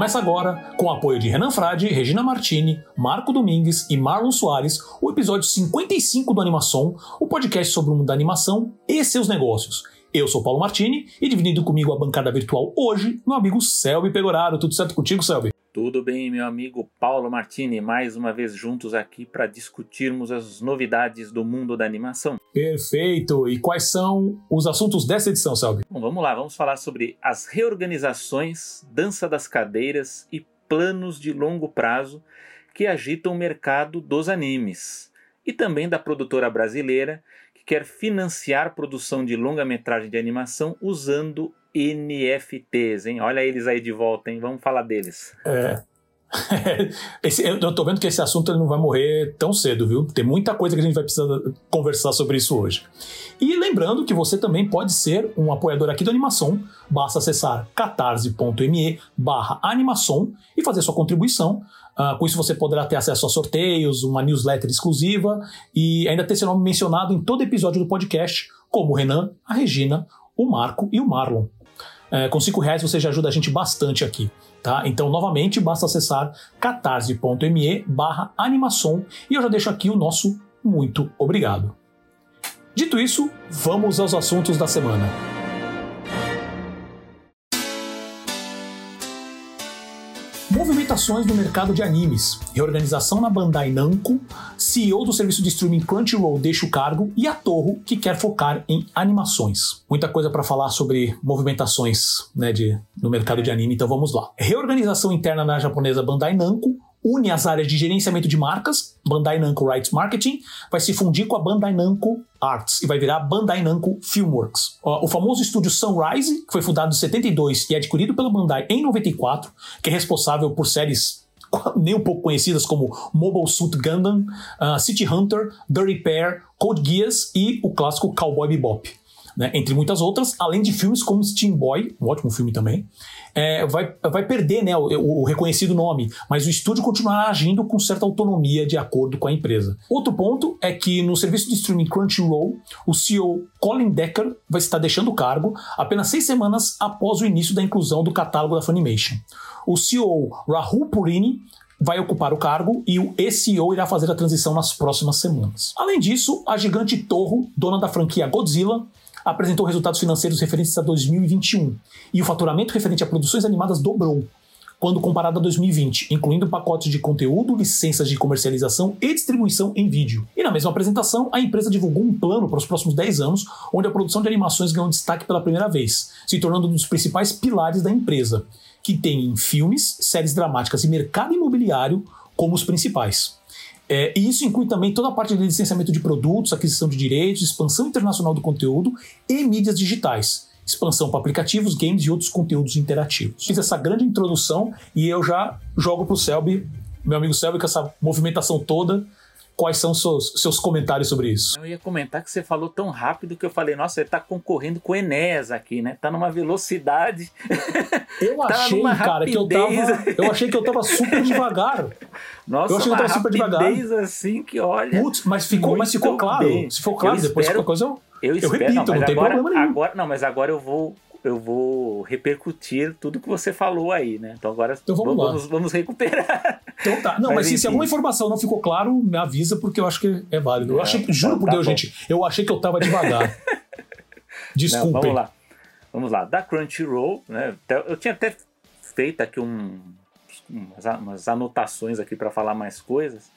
Começa agora, com o apoio de Renan Frade, Regina Martini, Marco Domingues e Marlon Soares, o episódio 55 do Animação, o podcast sobre o mundo da animação e seus negócios. Eu sou Paulo Martini e dividindo comigo a bancada virtual hoje, meu amigo Selby Pegoraro. Tudo certo contigo, Selby? Tudo bem, meu amigo Paulo Martini, mais uma vez juntos aqui para discutirmos as novidades do mundo da animação. Perfeito! E quais são os assuntos dessa edição, Selby? Bom, vamos lá, vamos falar sobre as reorganizações, dança das cadeiras e planos de longo prazo que agitam o mercado dos animes. E também da produtora brasileira que quer financiar produção de longa-metragem de animação usando NFTs, hein? Olha eles aí de volta, hein? Vamos falar deles. É. Esse, eu tô vendo que esse assunto não vai morrer tão cedo, viu? Tem muita coisa que a gente vai precisar conversar sobre isso hoje. E lembrando que você também pode ser um apoiador aqui do Animação. Basta acessar catarse.me barra animação e fazer sua contribuição. Uh, com isso você poderá ter acesso a sorteios, uma newsletter exclusiva e ainda ter seu nome mencionado em todo episódio do podcast, como o Renan, a Regina, o Marco e o Marlon. É, com cinco reais você já ajuda a gente bastante aqui. Tá? Então, novamente, basta acessar catarse.me barra animação e eu já deixo aqui o nosso muito obrigado. Dito isso, vamos aos assuntos da semana. Movimentações no mercado de animes, reorganização na Bandai Namco, CEO do serviço de streaming Crunchyroll deixa o cargo e a Torro que quer focar em animações. Muita coisa para falar sobre movimentações né, de, no mercado de anime, então vamos lá. Reorganização interna na japonesa Bandai Namco, une as áreas de gerenciamento de marcas, Bandai Namco Rights Marketing, vai se fundir com a Bandai Namco Arts e vai virar Bandai Namco Filmworks. O famoso estúdio Sunrise, que foi fundado em 72 e adquirido pela Bandai em 94, que é responsável por séries nem um pouco conhecidas como Mobile Suit Gundam, uh, City Hunter, Dirty Pair, Code Geass e o clássico Cowboy Bebop né, entre muitas outras, além de filmes como Steam Boy, um ótimo filme também, é, vai, vai perder né, o, o, reconhecido nome, mas o estúdio continuará agindo com certa autonomia de acordo com a empresa. Outro ponto é que no serviço de streaming Crunchyroll, o CEO Colin Decker vai estar deixando o cargo apenas seis semanas após o início da inclusão do catálogo da Funimation. O CEO Rahul Purini vai ocupar o cargo e o CEO irá fazer a transição nas próximas semanas. Além disso, a gigante Torro, dona da franquia Godzilla, apresentou resultados financeiros referentes a 2021 e o faturamento referente a produções animadas dobrou quando comparado a 2020, incluindo pacotes de conteúdo, licenças de comercialização e distribuição em vídeo. E na mesma apresentação, a empresa divulgou um plano para os próximos 10 anos, onde a produção de animações ganhou destaque pela primeira vez, se tornando um dos principais pilares da empresa, que tem filmes, séries dramáticas e mercado imobiliário como os principais. É, e isso inclui também toda a parte de licenciamento de produtos, aquisição de direitos, expansão internacional do conteúdo e mídias digitais. Expansão para aplicativos, games e outros conteúdos interativos. Fiz essa grande introdução e eu já jogo para o Selby, meu amigo Selby, com essa movimentação toda quais são seus, seus comentários sobre isso. Eu ia comentar que você falou tão rápido que eu falei, nossa, ele tá concorrendo com o Enéas aqui, né? Tá numa velocidade. Eu tá achei, cara, que eu tava. Eu achei que eu tava super devagar. Nossa, eu achei que eu tava super devagar. assim que olha. Putz, mas ficou, mas ficou claro. Bem. Se for claro, eu depois espero, qualquer coisa eu. Eu, eu espero, repito, não, não tem agora, problema nenhum. Agora, não, mas agora eu vou eu vou repercutir tudo que você falou aí, né? Então agora então vamos, vamos, vamos, recuperar. Então tá. Não, mas, mas se, se, alguma informação não ficou claro, me avisa, porque eu acho que é válido. Eu achei, juro então, por tá Deus, bom. gente, eu achei que eu tava devagar. Desculpe. vamos lá. Vamos lá. Da Crunchyroll, né? Eu tinha até feito aqui um, umas anotações aqui para falar mais coisas,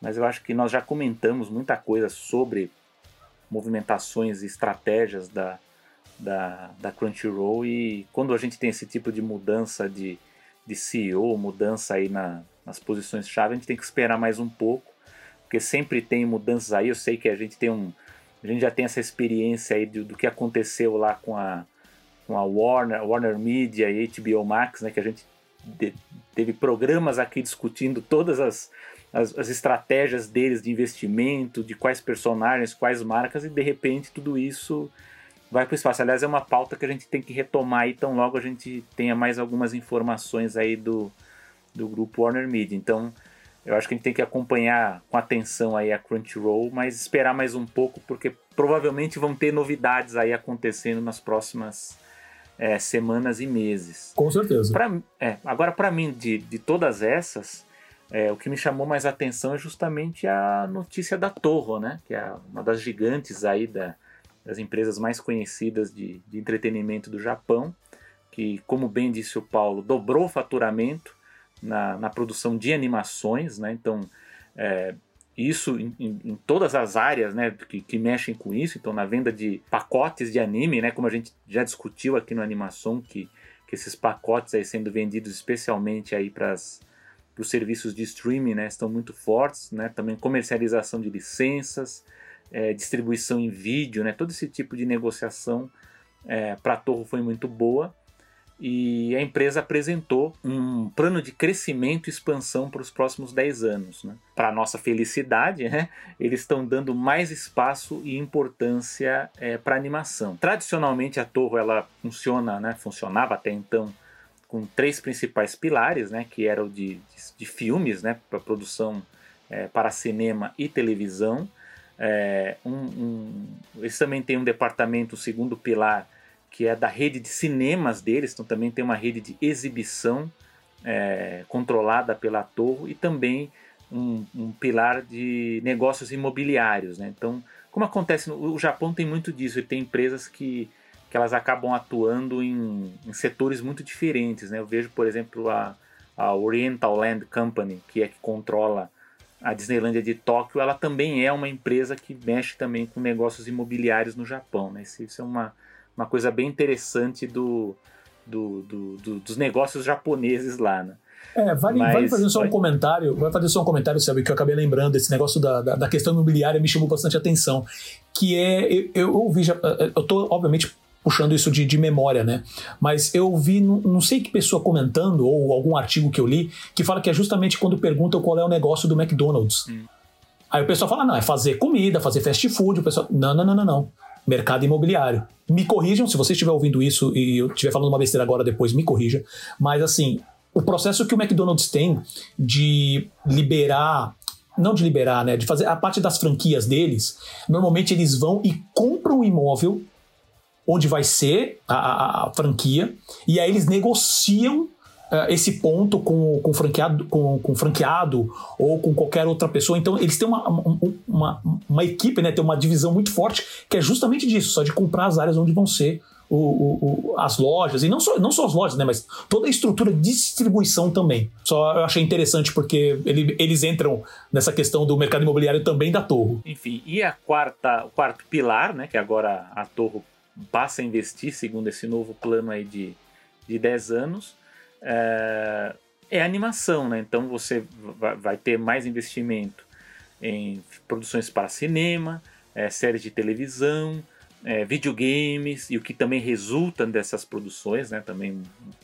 mas eu acho que nós já comentamos muita coisa sobre movimentações e estratégias da, da, da Crunchyroll e quando a gente tem esse tipo de mudança de, de CEO, mudança aí na, nas posições-chave, a gente tem que esperar mais um pouco, porque sempre tem mudanças aí, eu sei que a gente tem um a gente já tem essa experiência aí do, do que aconteceu lá com a, com a Warner, Warner Media e HBO Max, né, que a gente de, teve programas aqui discutindo todas as, as, as, estratégias deles de investimento, de quais personagens, quais marcas, e de repente tudo isso vai para o espaço. Aliás, é uma pauta que a gente tem que retomar aí tão logo a gente tenha mais algumas informações aí do, do grupo Warner Media. Então, eu acho que a gente tem que acompanhar com atenção aí a Crunchyroll, mas esperar mais um pouco, porque provavelmente vão ter novidades aí acontecendo nas próximas é, semanas e meses. Com certeza. Pra, é, agora, para mim, de, de todas essas, é, o que me chamou mais atenção é justamente a notícia da Torro, né? Que é uma das gigantes aí da, das empresas mais conhecidas de, de entretenimento do Japão, que, como bem disse o Paulo, dobrou o faturamento na, na produção de animações, né? Então, é, isso em, em, todas as áreas né, que, que, mexem com isso, então na venda de pacotes de anime, né, como a gente já discutiu aqui no Animação, que, que esses pacotes aí sendo vendidos especialmente aí para os serviços de streaming né, estão muito fortes, né, também comercialização de licenças, é, distribuição em vídeo, né, todo esse tipo de negociação é, para a Torre foi muito boa e a empresa apresentou um plano de crescimento e expansão para os próximos 10 anos. Né? Para nossa felicidade, né? eles estão dando mais espaço e importância é, para animação. Tradicionalmente, a Torre ela funciona, né? funcionava até então com três principais pilares, né? que eram de, de, de filmes, né? para produção é, para cinema e televisão. É, um, um, eles também têm um departamento, o segundo pilar, que é da rede de cinemas deles, então também tem uma rede de exibição é, controlada pela Torre e também um, um, pilar de negócios imobiliários. Né? Então, como acontece, no, o Japão tem muito disso, ele tem empresas que, que elas acabam atuando em, em setores muito diferentes. Né? Eu vejo, por exemplo, a, a Oriental Land Company, que é que controla a Disneylândia de Tóquio, ela também é uma empresa que mexe também com negócios imobiliários no Japão. Né? Isso, isso é uma, uma coisa bem interessante do, do, do, do dos negócios japoneses lá, né? É, vale, Mas, vale fazer só vai... um comentário, vai fazer só um comentário, sabe, que eu acabei lembrando, esse negócio da, da, da questão imobiliária me chamou bastante atenção, que é, eu, eu ouvi, eu tô, obviamente, puxando isso de, de memória, né, mas eu vi, não, não sei que pessoa comentando, ou algum artigo que eu li, que fala que é justamente quando perguntam qual é o negócio do McDonald's. Hum. Aí o pessoal fala, não, é fazer comida, fazer fast food, o pessoal, não, não, não, não, não mercado imobiliário. Me corrijam, se você estiver ouvindo isso e eu estiver falando uma besteira agora depois, me corrija. Mas assim, o processo que o McDonald's tem de liberar não de liberar, né, de fazer a parte das franquias deles, normalmente eles vão e compram um imóvel onde vai ser a, a, a franquia e aí eles negociam uh, esse ponto com, com, franqueado, com, com franqueado ou com qualquer outra pessoa. Então, eles têm uma, uma, uma equipe, né, tem uma divisão muito forte que é justamente disso, só de comprar as áreas onde vão ser o, o, o, as lojas, e não só, não só as lojas, né, mas toda a estrutura de distribuição também. Só eu achei interessante porque ele, eles entram nessa questão do mercado imobiliário também da Torre. Enfim, e a quarta, o quarto pilar, né, que agora a Torre passa a investir, segundo esse novo plano aí de, de 10 anos, é, é animação, né? Então você vai ter mais investimento em produções para cinema, é, séries de televisão, é, videogames e o que também resulta dessas produções, né? Também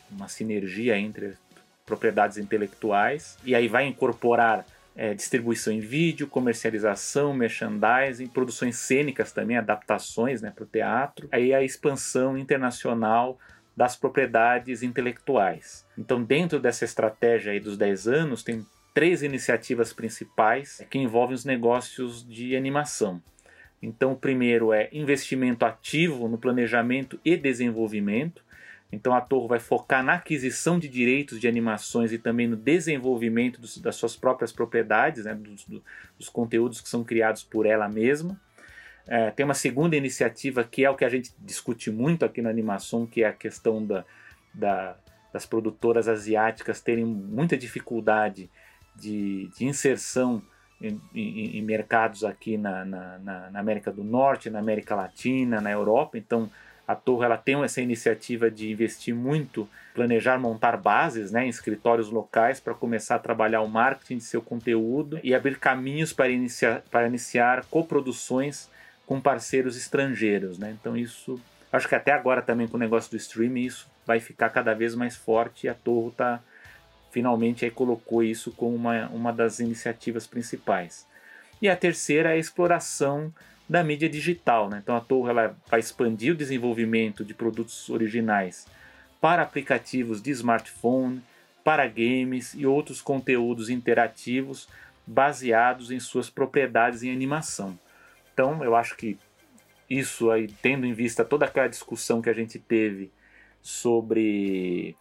uma sinergia entre propriedades intelectuais e aí vai incorporar é, distribuição em vídeo, comercialização, merchandising, produções cênicas também, adaptações né, para o teatro, aí a expansão internacional das propriedades intelectuais. Então, dentro dessa estratégia aí dos 10 anos, tem três iniciativas principais que envolvem os negócios de animação. Então, o primeiro é investimento ativo no planejamento e desenvolvimento. Então, a Torre vai focar na aquisição de direitos de animações e também no desenvolvimento dos, das suas próprias propriedades, né, dos, dos conteúdos que são criados por ela mesma. É, tem uma segunda iniciativa que é o que a gente discute muito aqui na animação, que é a questão da, da, das produtoras asiáticas terem muita dificuldade de, de inserção em, em, em, mercados aqui na, na, na, América do Norte, na América Latina, na Europa. Então, a Torre ela tem essa iniciativa de investir muito, planejar montar bases né, em escritórios locais para começar a trabalhar o marketing de seu conteúdo e abrir caminhos para iniciar, para iniciar coproduções com parceiros estrangeiros, né? Então isso, acho que até agora também com o negócio do streaming isso vai ficar cada vez mais forte e a Torre tá finalmente aí colocou isso como uma, uma das iniciativas principais. E a terceira é a exploração da mídia digital, né? Então a Torre ela vai expandir o desenvolvimento de produtos originais para aplicativos de smartphone, para games e outros conteúdos interativos baseados em suas propriedades em animação. Então, eu acho que isso aí, tendo em vista toda aquela discussão que a gente teve sobre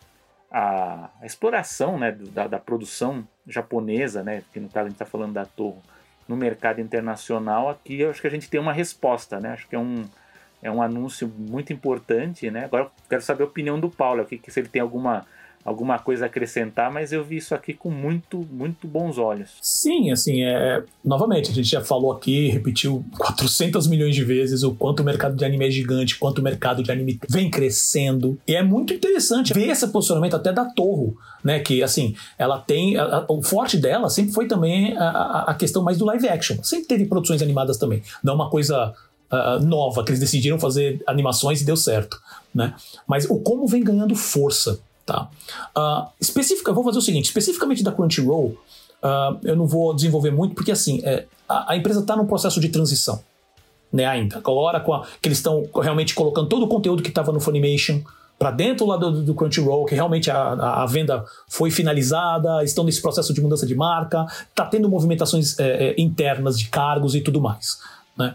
a, exploração né, da, da, produção japonesa, né, que no caso a gente está falando da Torre, no mercado internacional, aqui eu acho que a gente tem uma resposta, né? Acho que é um, é um anúncio muito importante, né? Agora eu quero saber a opinião do Paulo, aqui, se ele tem alguma alguma coisa a acrescentar, mas eu vi isso aqui com muito, muito bons olhos. Sim, assim, é, novamente, a gente já falou aqui, repetiu 400 milhões de vezes o quanto o mercado de anime é gigante, quanto o mercado de anime vem crescendo. E é muito interessante ver esse posicionamento até da Torro, né, que assim, ela tem, o forte dela sempre foi também a, a questão mais do live action. Sempre teve produções animadas também, não uma coisa Uh, nova, que eles decidiram fazer animações e deu certo. Né? Mas o como vem ganhando força. Tá? Uh, específica, vou fazer o seguinte: especificamente da Crunchyroll, uh, eu não vou desenvolver muito, porque assim, é, a, a, empresa está num processo de transição. Né, ainda. Agora com a, que eles estão realmente colocando todo o conteúdo que estava no Funimation para dentro lá do, do, Crunchyroll, que realmente a, a, a, venda foi finalizada, estão nesse processo de mudança de marca, está tendo movimentações é, é, internas de cargos e tudo mais. Né?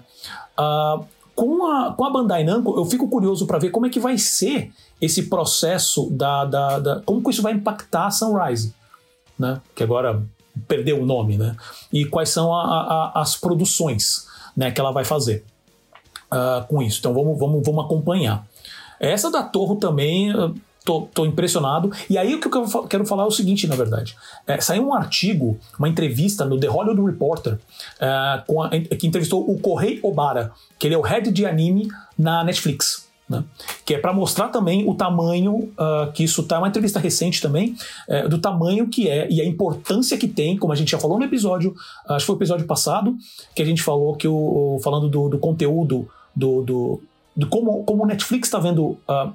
Uh, com, a, com a Bandai Namco, eu fico curioso para ver como é que vai ser esse processo da, da, da, como que isso vai impactar a Sunrise, né? Que agora perdeu o nome, né? E quais são a, a, as produções, né? Que ela vai fazer uh, com isso. Então vamos, vamos, vamos acompanhar. Essa da Torre também Tô, tô, impressionado. E aí o que eu quero falar é o seguinte, na verdade. É, saiu um artigo, uma entrevista no The Hollywood Reporter, é, a, que entrevistou o Correi Obara, que ele é o head de anime na Netflix. Né? Que é para mostrar também o tamanho uh, que isso tá, uma entrevista recente também, é, do tamanho que é e a importância que tem, como a gente já falou no episódio, acho que foi o episódio passado, que a gente falou que o, falando do, do conteúdo do, do, do, como, como o Netflix está vendo uh,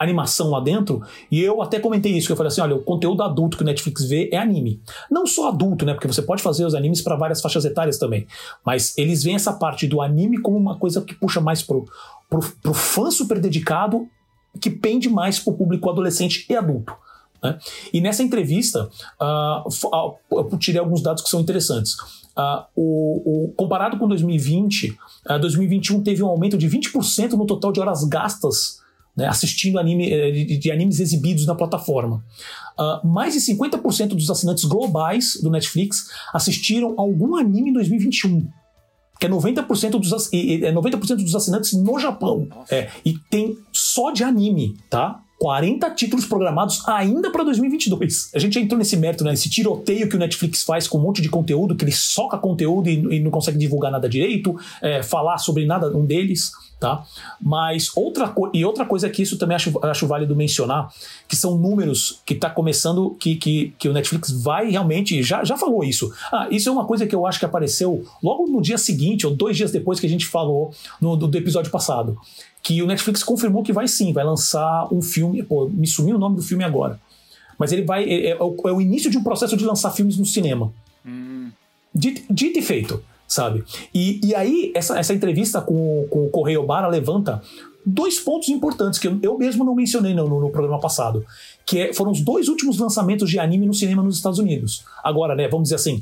animação lá dentro, e eu até comentei isso, que eu falei assim, olha, o conteúdo adulto que o Netflix vê é anime. Não só adulto, né, porque você pode fazer os animes para várias faixas etárias também, mas eles veem essa parte do anime como uma coisa que puxa mais pro, pro, pro fã super dedicado, que pende mais pro público adolescente e adulto. Né? E nessa entrevista, uh, eu tirei alguns dados que são interessantes. Uh, o, o, comparado com 2020, uh, 2021 teve um aumento de 20% no total de horas gastas né, assistindo anime, eh, de, de, animes exibidos na plataforma. Uh, mais de 50% dos assinantes globais do Netflix assistiram algum anime em 2021 que é 90% dos, é 90 dos assinantes no Japão. É, e tem só de anime, tá? 40 títulos programados ainda para 2022. A gente já entrou nesse mérito, né? Esse tiroteio que o Netflix faz com um monte de conteúdo, que ele soca conteúdo e, e não consegue divulgar nada direito, é, falar sobre nada um deles tá? Mas outra e outra coisa que isso também acho, acho válido mencionar, que são números que está começando, que, que, que o Netflix vai realmente, já, já falou isso. Ah, isso é uma coisa que eu acho que apareceu logo no dia seguinte, ou dois dias depois que a gente falou no, do, do episódio passado, que o Netflix confirmou que vai sim, vai lançar um filme, pô, me sumiu o nome do filme agora, mas ele vai, é, é, o, é o início de um processo de lançar filmes no cinema. Hum. Dito, dito e feito sabe? E, e aí, essa, essa entrevista com, com o Correio Bara levanta dois pontos importantes que eu, eu mesmo não mencionei no, no, no programa passado, que é, foram os dois últimos lançamentos de anime no cinema nos Estados Unidos. Agora, né, vamos dizer assim,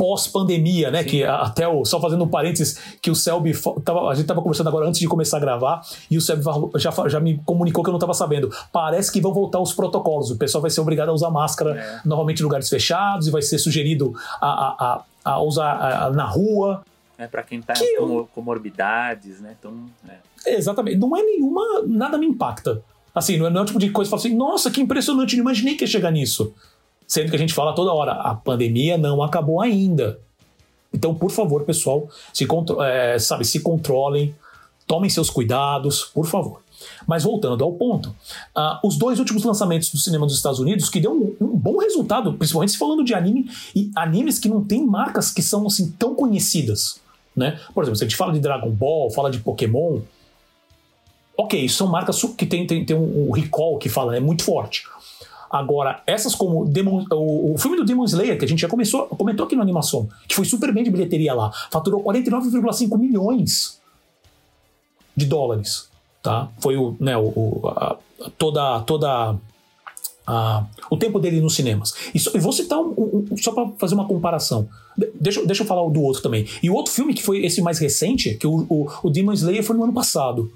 pós-pandemia, né? Sim. Que até o. Só fazendo um parênteses, que o Selby. Tava, a gente tava conversando agora antes de começar a gravar, e o Selby já, já me comunicou que eu não tava sabendo. Parece que vão voltar os protocolos. O pessoal vai ser obrigado a usar máscara é. novamente em lugares fechados, e vai ser sugerido a, a, a, a usar na rua. É, para quem tá que com comorbidades, né? Então, é. Exatamente. Não é nenhuma. Nada me impacta. Assim, não é, não é o tipo de coisa que fala assim, nossa, que impressionante, não imaginei que ia chegar nisso. Sendo que a gente fala toda hora, a pandemia não acabou ainda. Então, por favor, pessoal, se, é, sabe, se controlem, tomem seus cuidados, por favor. Mas voltando ao ponto, uh, os dois últimos lançamentos do cinema dos Estados Unidos, que deu um, um, bom resultado, principalmente falando de anime, e animes que não têm marcas que são assim tão conhecidas. Né? Por exemplo, se a gente fala de Dragon Ball, fala de Pokémon, ok, são marcas que tem, tem, tem um, um recall que fala, é muito forte. Agora, essas como Demon, o, o, filme do Demon Slayer, que a gente já começou, comentou aqui no animação, que foi super bem de bilheteria lá, faturou 49,5 milhões de dólares, tá? Foi o, né, o, a, toda toda a, o tempo dele nos cinemas. E, e vou citar um, um, só para fazer uma comparação. De, deixa, deixa eu falar do outro também. E o outro filme que foi esse mais recente, que o, o, o Demon Slayer foi no ano passado.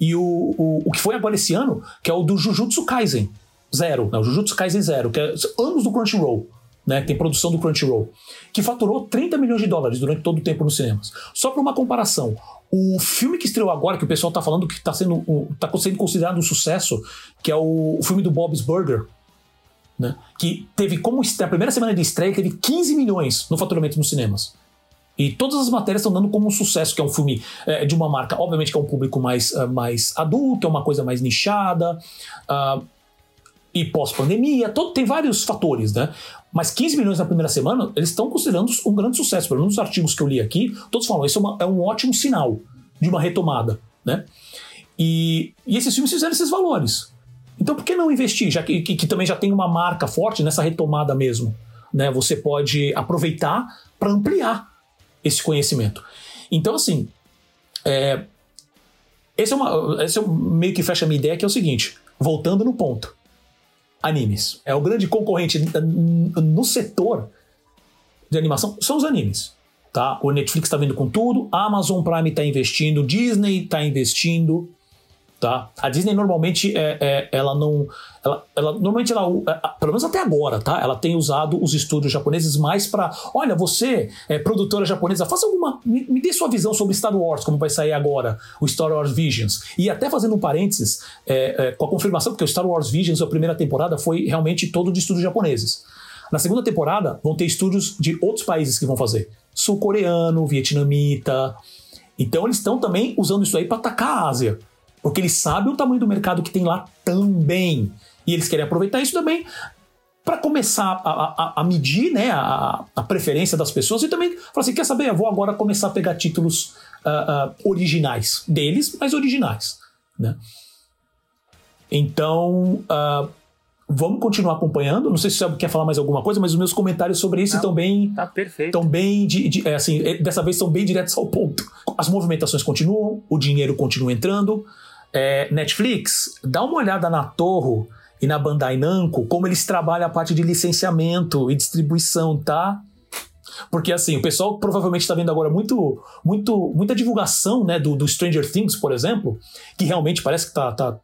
E o, o, o que foi agora esse ano, que é o do Jujutsu Kaisen Zero, né? o Jujutsu Kaisen Zero, que é anos do Crunchyroll. Né, tem produção do Crunchyroll, que faturou 30 milhões de dólares durante todo o tempo nos cinemas. Só para uma comparação, o filme que estreou agora, que o pessoal está falando que está sendo, tá sendo considerado um sucesso, que é o, o filme do Bob's Burger, né? que teve como a primeira semana de estreia teve 15 milhões no faturamento nos cinemas. E todas as matérias estão dando como um sucesso, que é um filme é, de uma marca, obviamente que é um público mais, uh, mais adulto, é uma coisa mais nichada, uh, e pós-pandemia, tem vários fatores, né? Mas 15 milhões na primeira semana, eles estão considerando um grande sucesso. Pelo menos nos artigos que eu li aqui, todos falam, isso é, é um ótimo sinal de uma retomada, né? E, e esses filmes fizeram esses valores. Então por que não investir, já que, que, que também já tem uma marca forte nessa retomada mesmo? Né? Você pode aproveitar para ampliar esse conhecimento. Então, assim, é, esse, é uma, esse é meio que fecha a minha ideia, que é o seguinte, voltando no ponto. Animes. É o grande concorrente no setor de animação, são os animes. Tá? O Netflix está vindo com tudo, a Amazon Prime está investindo, Disney está investindo, tá? A Disney normalmente é, é ela não, ela, ela normalmente ela, é, pelo menos até agora, tá? Ela tem usado os estúdios japoneses mais para, olha, você é produtora japonesa, faça alguma, me, me, dê sua visão sobre Star Wars, como vai sair agora o Star Wars Visions. E até fazendo um parênteses, é, é, com a confirmação porque o Star Wars Visions a primeira temporada foi realmente todo de estúdios japoneses. Na segunda temporada vão ter estúdios de outros países que vão fazer, sul-coreano, vietnamita. Então eles estão também usando isso aí para atacar a Ásia. Porque eles sabem o tamanho do mercado que tem lá também. E eles querem aproveitar isso também para começar a, a, a, medir né, a, a, preferência das pessoas e também falar assim: quer saber? Eu vou agora começar a pegar títulos uh, uh, originais deles, mas originais. Né? Então, uh, vamos continuar acompanhando. Não sei se você quer falar mais alguma coisa, mas os meus comentários sobre isso estão bem. Tá perfeito. Estão bem. De, de, é, assim, é, dessa vez estão bem diretos ao ponto. As movimentações continuam, o dinheiro continua entrando. É, Netflix, dá uma olhada na Torre e na Bandai Namco, como eles trabalham a parte de licenciamento e distribuição, tá? Porque assim, o pessoal provavelmente está vendo agora muito, muito, muita divulgação né, do, do, Stranger Things, por exemplo, que realmente parece que tá, tá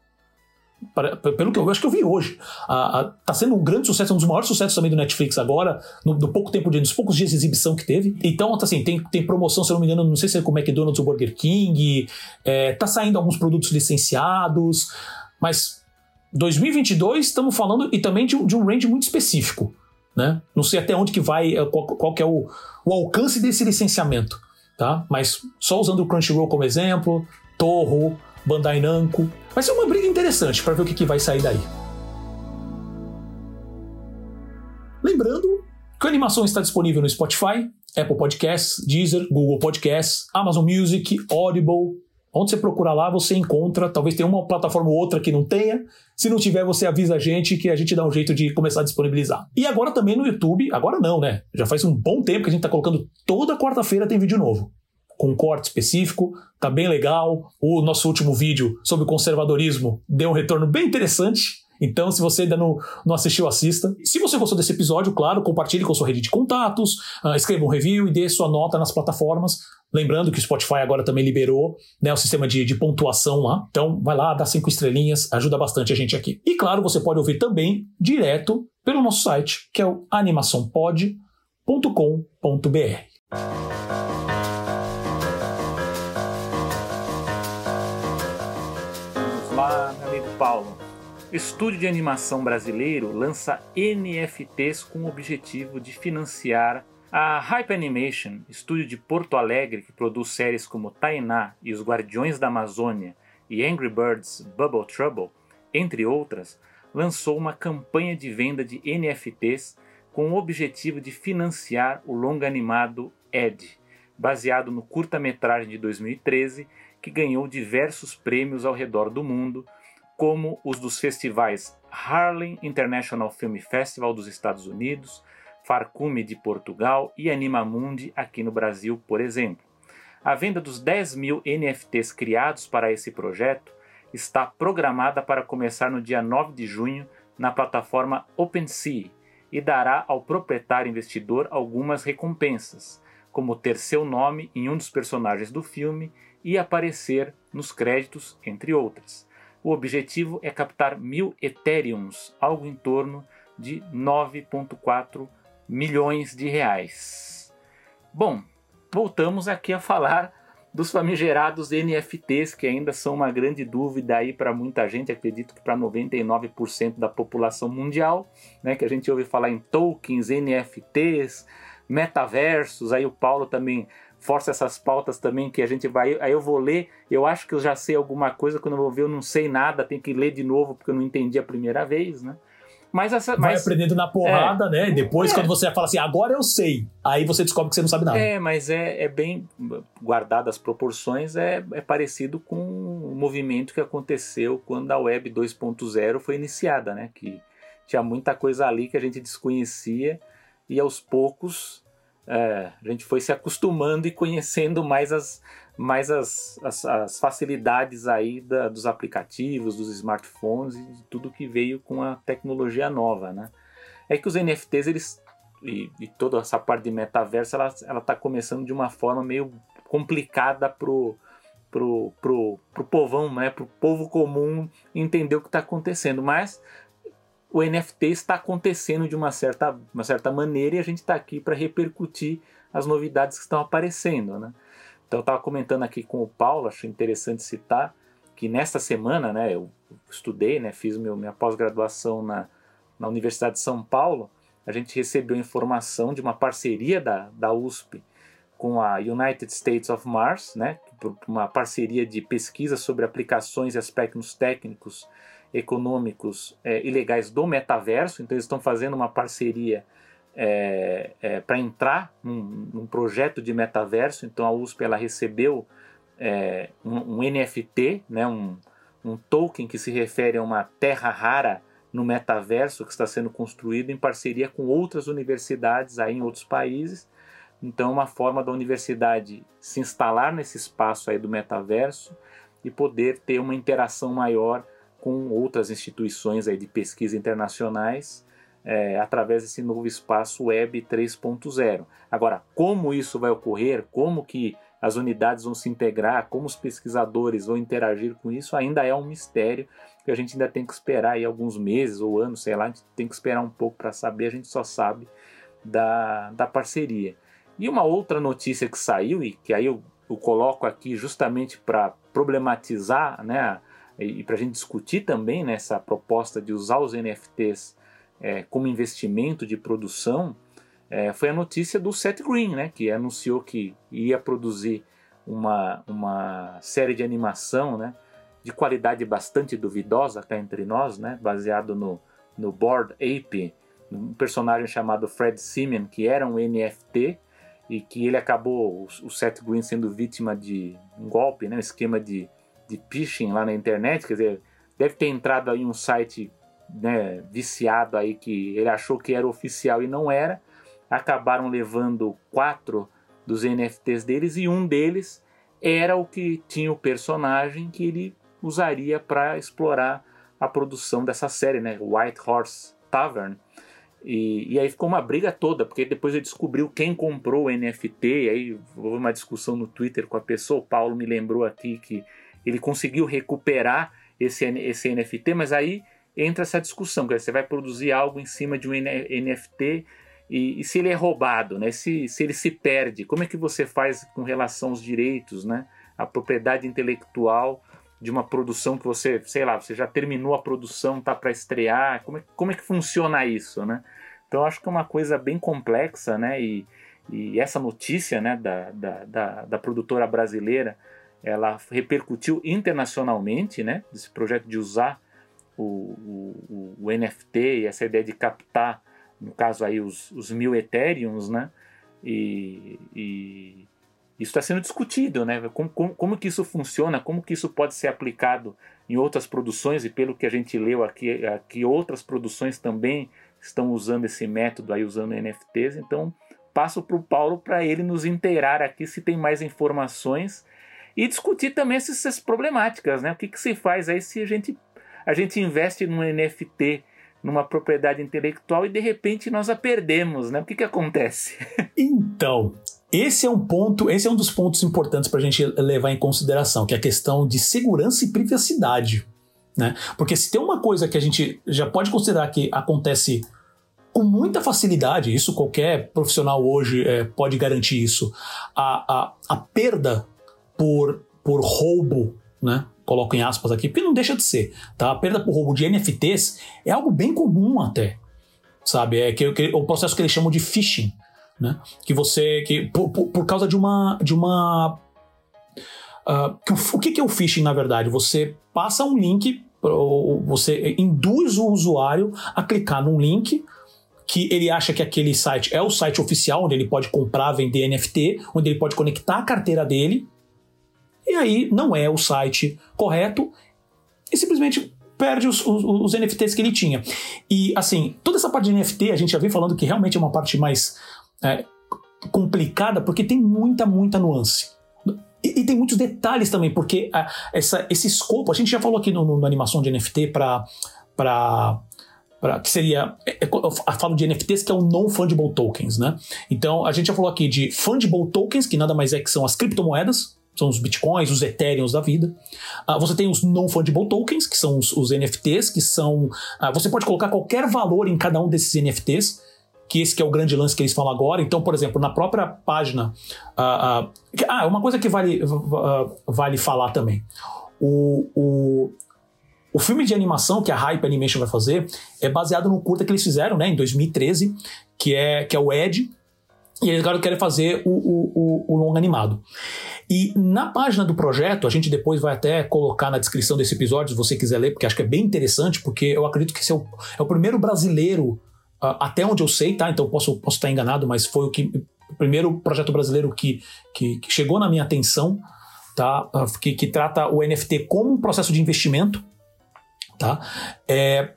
pelo que eu acho que eu vi hoje, tá sendo um grande sucesso, um dos maiores sucessos também do Netflix agora, no, pouco tempo de, nos poucos dias de exibição que teve. Então, assim, tem, tem promoção, se eu não me engano, não sei se é com o McDonald's ou Burger King, é, tá saindo alguns produtos licenciados, mas 2022 estamos falando e também de, de, um range muito específico, né? Não sei até onde que vai, é, qual, qual que é o, o alcance desse licenciamento, tá? Mas só usando o Crunchyroll como exemplo, Torro, Bandai Namco. Vai ser uma briga interessante para ver o que, que vai sair daí. Lembrando que a animação está disponível no Spotify, Apple Podcasts, Deezer, Google Podcasts, Amazon Music, Audible. Onde você procurar lá, você encontra. Talvez tenha uma plataforma ou outra que não tenha. Se não tiver, você avisa a gente que a gente dá um jeito de começar a disponibilizar. E agora também no YouTube, agora não, né? Já faz um bom tempo que a gente está colocando toda quarta-feira tem vídeo novo com um corte específico, tá bem legal. O nosso último vídeo sobre conservadorismo deu um retorno bem interessante. Então, se você ainda não, não assistiu, assista. Se você gostou desse episódio, claro, compartilhe com sua rede de contatos, uh, escreva um review e dê sua nota nas plataformas. Lembrando que o Spotify agora também liberou né, o sistema de, de pontuação lá. Então, vai lá, dá cinco estrelinhas, ajuda bastante a gente aqui. E claro, você pode ouvir também direto pelo nosso site, que é o animaçãopod.com.br. Paulo. Estúdio de animação brasileiro lança NFTs com o objetivo de financiar a Hype Animation, estúdio de Porto Alegre que produz séries como Tainá e Os Guardiões da Amazônia e Angry Birds Bubble Trouble, entre outras, lançou uma campanha de venda de NFTs com o objetivo de financiar o longa animado Ed, baseado no curta-metragem de 2013 que ganhou diversos prêmios ao redor do mundo, como os dos festivais Harlem International Film Festival dos Estados Unidos, Farcume de Portugal e Animamundi aqui no Brasil, por exemplo. A venda dos 10 mil NFTs criados para esse projeto está programada para começar no dia 9 de junho na plataforma OpenSea e dará ao proprietário investidor algumas recompensas, como ter seu nome em um dos personagens do filme e aparecer nos créditos, entre outras. O objetivo é captar mil Ethereums, algo em torno de 9,4 milhões de reais. Bom, voltamos aqui a falar dos famigerados NFTs, que ainda são uma grande dúvida aí para muita gente, acredito que para 99% da população mundial, né, que a gente ouve falar em tokens, NFTs, metaversos, aí o Paulo também força essas pautas também que a gente vai, aí eu vou ler, eu acho que eu já sei alguma coisa, quando eu vou ver eu não sei nada, tenho que ler de novo porque eu não entendi a primeira vez, né? Mas essa, vai aprendendo na porrada, é, né? Depois, é. quando você fala assim, agora eu sei, aí você descobre que você não sabe nada. É, mas é, é bem guardado as proporções, é, é parecido com o movimento que aconteceu quando a Web 2.0 foi iniciada, né? Que tinha muita coisa ali que a gente desconhecia e aos poucos é, a gente foi se acostumando e conhecendo mais as, mais as, as, as facilidades aí da, dos aplicativos, dos smartphones e de tudo que veio com a tecnologia nova, né? É que os NFTs, eles e, e toda essa parte de metaverso, ela, ela tá começando de uma forma meio complicada pro, pro, pro, pro povão, né? Pro povo comum entender o que está acontecendo, mas o NFT está acontecendo de uma certa, uma certa maneira e a gente está aqui para repercutir as novidades que estão aparecendo, né? Então eu estava comentando aqui com o Paulo, acho interessante citar que nesta semana, né, eu estudei, né, fiz meu, minha pós-graduação na, na Universidade de São Paulo, a gente recebeu informação de uma parceria da, da USP com a United States of Mars, né, uma parceria de pesquisa sobre aplicações e aspectos técnicos, econômicos é, e legais do metaverso. Então eles estão fazendo uma parceria é, é, para entrar num, num, projeto de metaverso. Então a USP ela recebeu é, um, um, NFT, né, um, um token que se refere a uma terra rara no metaverso que está sendo construído em parceria com outras universidades aí em outros países. Então, uma forma da universidade se instalar nesse espaço aí do metaverso e poder ter uma interação maior com outras instituições aí de pesquisa internacionais é, através desse novo espaço Web 3.0. Agora, como isso vai ocorrer, como que as unidades vão se integrar, como os pesquisadores vão interagir com isso, ainda é um mistério que a gente ainda tem que esperar aí alguns meses ou anos, sei lá, a gente tem que esperar um pouco para saber, a gente só sabe da, da parceria. E uma outra notícia que saiu, e que aí eu, eu coloco aqui justamente para problematizar, né, e, para a gente discutir também nessa proposta de usar os NFTs é, como investimento de produção é, foi a notícia do Seth Green, né, que anunciou que ia produzir uma, uma série de animação né, de qualidade bastante duvidosa cá entre nós, né, baseado no, no Board Ape, um personagem chamado Fred Simeon, que era um NFT e que ele acabou, o Seth Green sendo vítima de um golpe, né, um esquema de, de phishing lá na internet, quer dizer, deve ter entrado aí um site né, viciado aí que ele achou que era oficial e não era. Acabaram levando quatro dos NFTs deles e um deles era o que tinha o personagem que ele usaria para explorar a produção dessa série, né, White Horse Tavern. E, e, aí ficou uma briga toda, porque depois ele descobriu quem comprou o NFT, aí houve uma discussão no Twitter com a pessoa, o Paulo me lembrou aqui que ele conseguiu recuperar esse, esse NFT, mas aí entra essa discussão, que você vai produzir algo em cima de um NFT e, e, se ele é roubado, né? se, se ele se perde, como é que você faz com relação aos direitos, né? a propriedade intelectual de uma produção que você, sei lá, você já terminou a produção, tá para estrear, como é, como é que funciona isso, né? Então acho que é uma coisa bem complexa, né? E, e essa notícia, né, da, da, da, da produtora brasileira, ela repercutiu internacionalmente, né? Esse projeto de usar o, o, o, NFT e essa ideia de captar, no caso aí, os, os mil Ethereums, né? E, e isso está sendo discutido, né? Como, como, como, que isso funciona, como que isso pode ser aplicado em outras produções e pelo que a gente leu aqui, aqui outras produções também estão usando esse método aí, usando NFTs. Então, passo para o Paulo para ele nos inteirar aqui se tem mais informações e discutir também essas, essas problemáticas, né? O que, que se faz aí se a gente a gente investe num NFT numa propriedade intelectual e de repente nós a perdemos, né? O que, que acontece? Então, esse é um ponto, esse é um dos pontos importantes para a gente levar em consideração, que é a questão de segurança e privacidade. Né? Porque se tem uma coisa que a gente já pode considerar que acontece com muita facilidade, isso qualquer profissional hoje é, pode garantir isso, a, a, a perda por, por roubo, né? coloco em aspas aqui, porque não deixa de ser, tá? A perda por roubo de NFTs é algo bem comum até, sabe? É que, que o processo que eles chamam de phishing, né? Que você, que por, por, por causa de uma, de uma uh, que, o que é o phishing na verdade? Você passa um link, você induz o usuário a clicar num link que ele acha que aquele site é o site oficial onde ele pode comprar, vender NFT, onde ele pode conectar a carteira dele e aí não é o site correto e simplesmente perde os, os, os, NFTs que ele tinha. E assim, toda essa parte de NFT a gente já vem falando que realmente é uma parte mais é, complicada porque tem muita, muita nuance. E, e tem muitos detalhes também, porque a, essa, esse escopo, a gente já falou aqui no, no, no animação de NFT para que seria. É, é, eu falo de NFTs que é o Non-Fungible Tokens, né? Então a gente já falou aqui de Fungible Tokens, que nada mais é que são as criptomoedas, são os bitcoins, os ethereums da vida. Uh, você tem os non-fungible tokens, que são os, os NFTs, que são. Uh, você pode colocar qualquer valor em cada um desses NFTs, que esse que é o grande lance que eles falam agora. Então, por exemplo, na própria página. Uh, ah, uma coisa que vale, vale falar também. O, o, o filme de animação que a Hype Animation vai fazer é baseado no curta que eles fizeram né, em 2013, que é, que é o Ed. E eles agora querem fazer o, o, o, o animado. E na página do projeto, a gente depois vai até colocar na descrição desse episódio, se você quiser ler, porque acho que é bem interessante, porque eu acredito que esse é o, é o primeiro brasileiro, uh, até onde eu sei, tá? Então posso, posso estar enganado, mas foi o, que, o primeiro projeto brasileiro que, que, que chegou na minha atenção, tá? Uh, que, que trata o NFT como um processo de investimento, tá? É,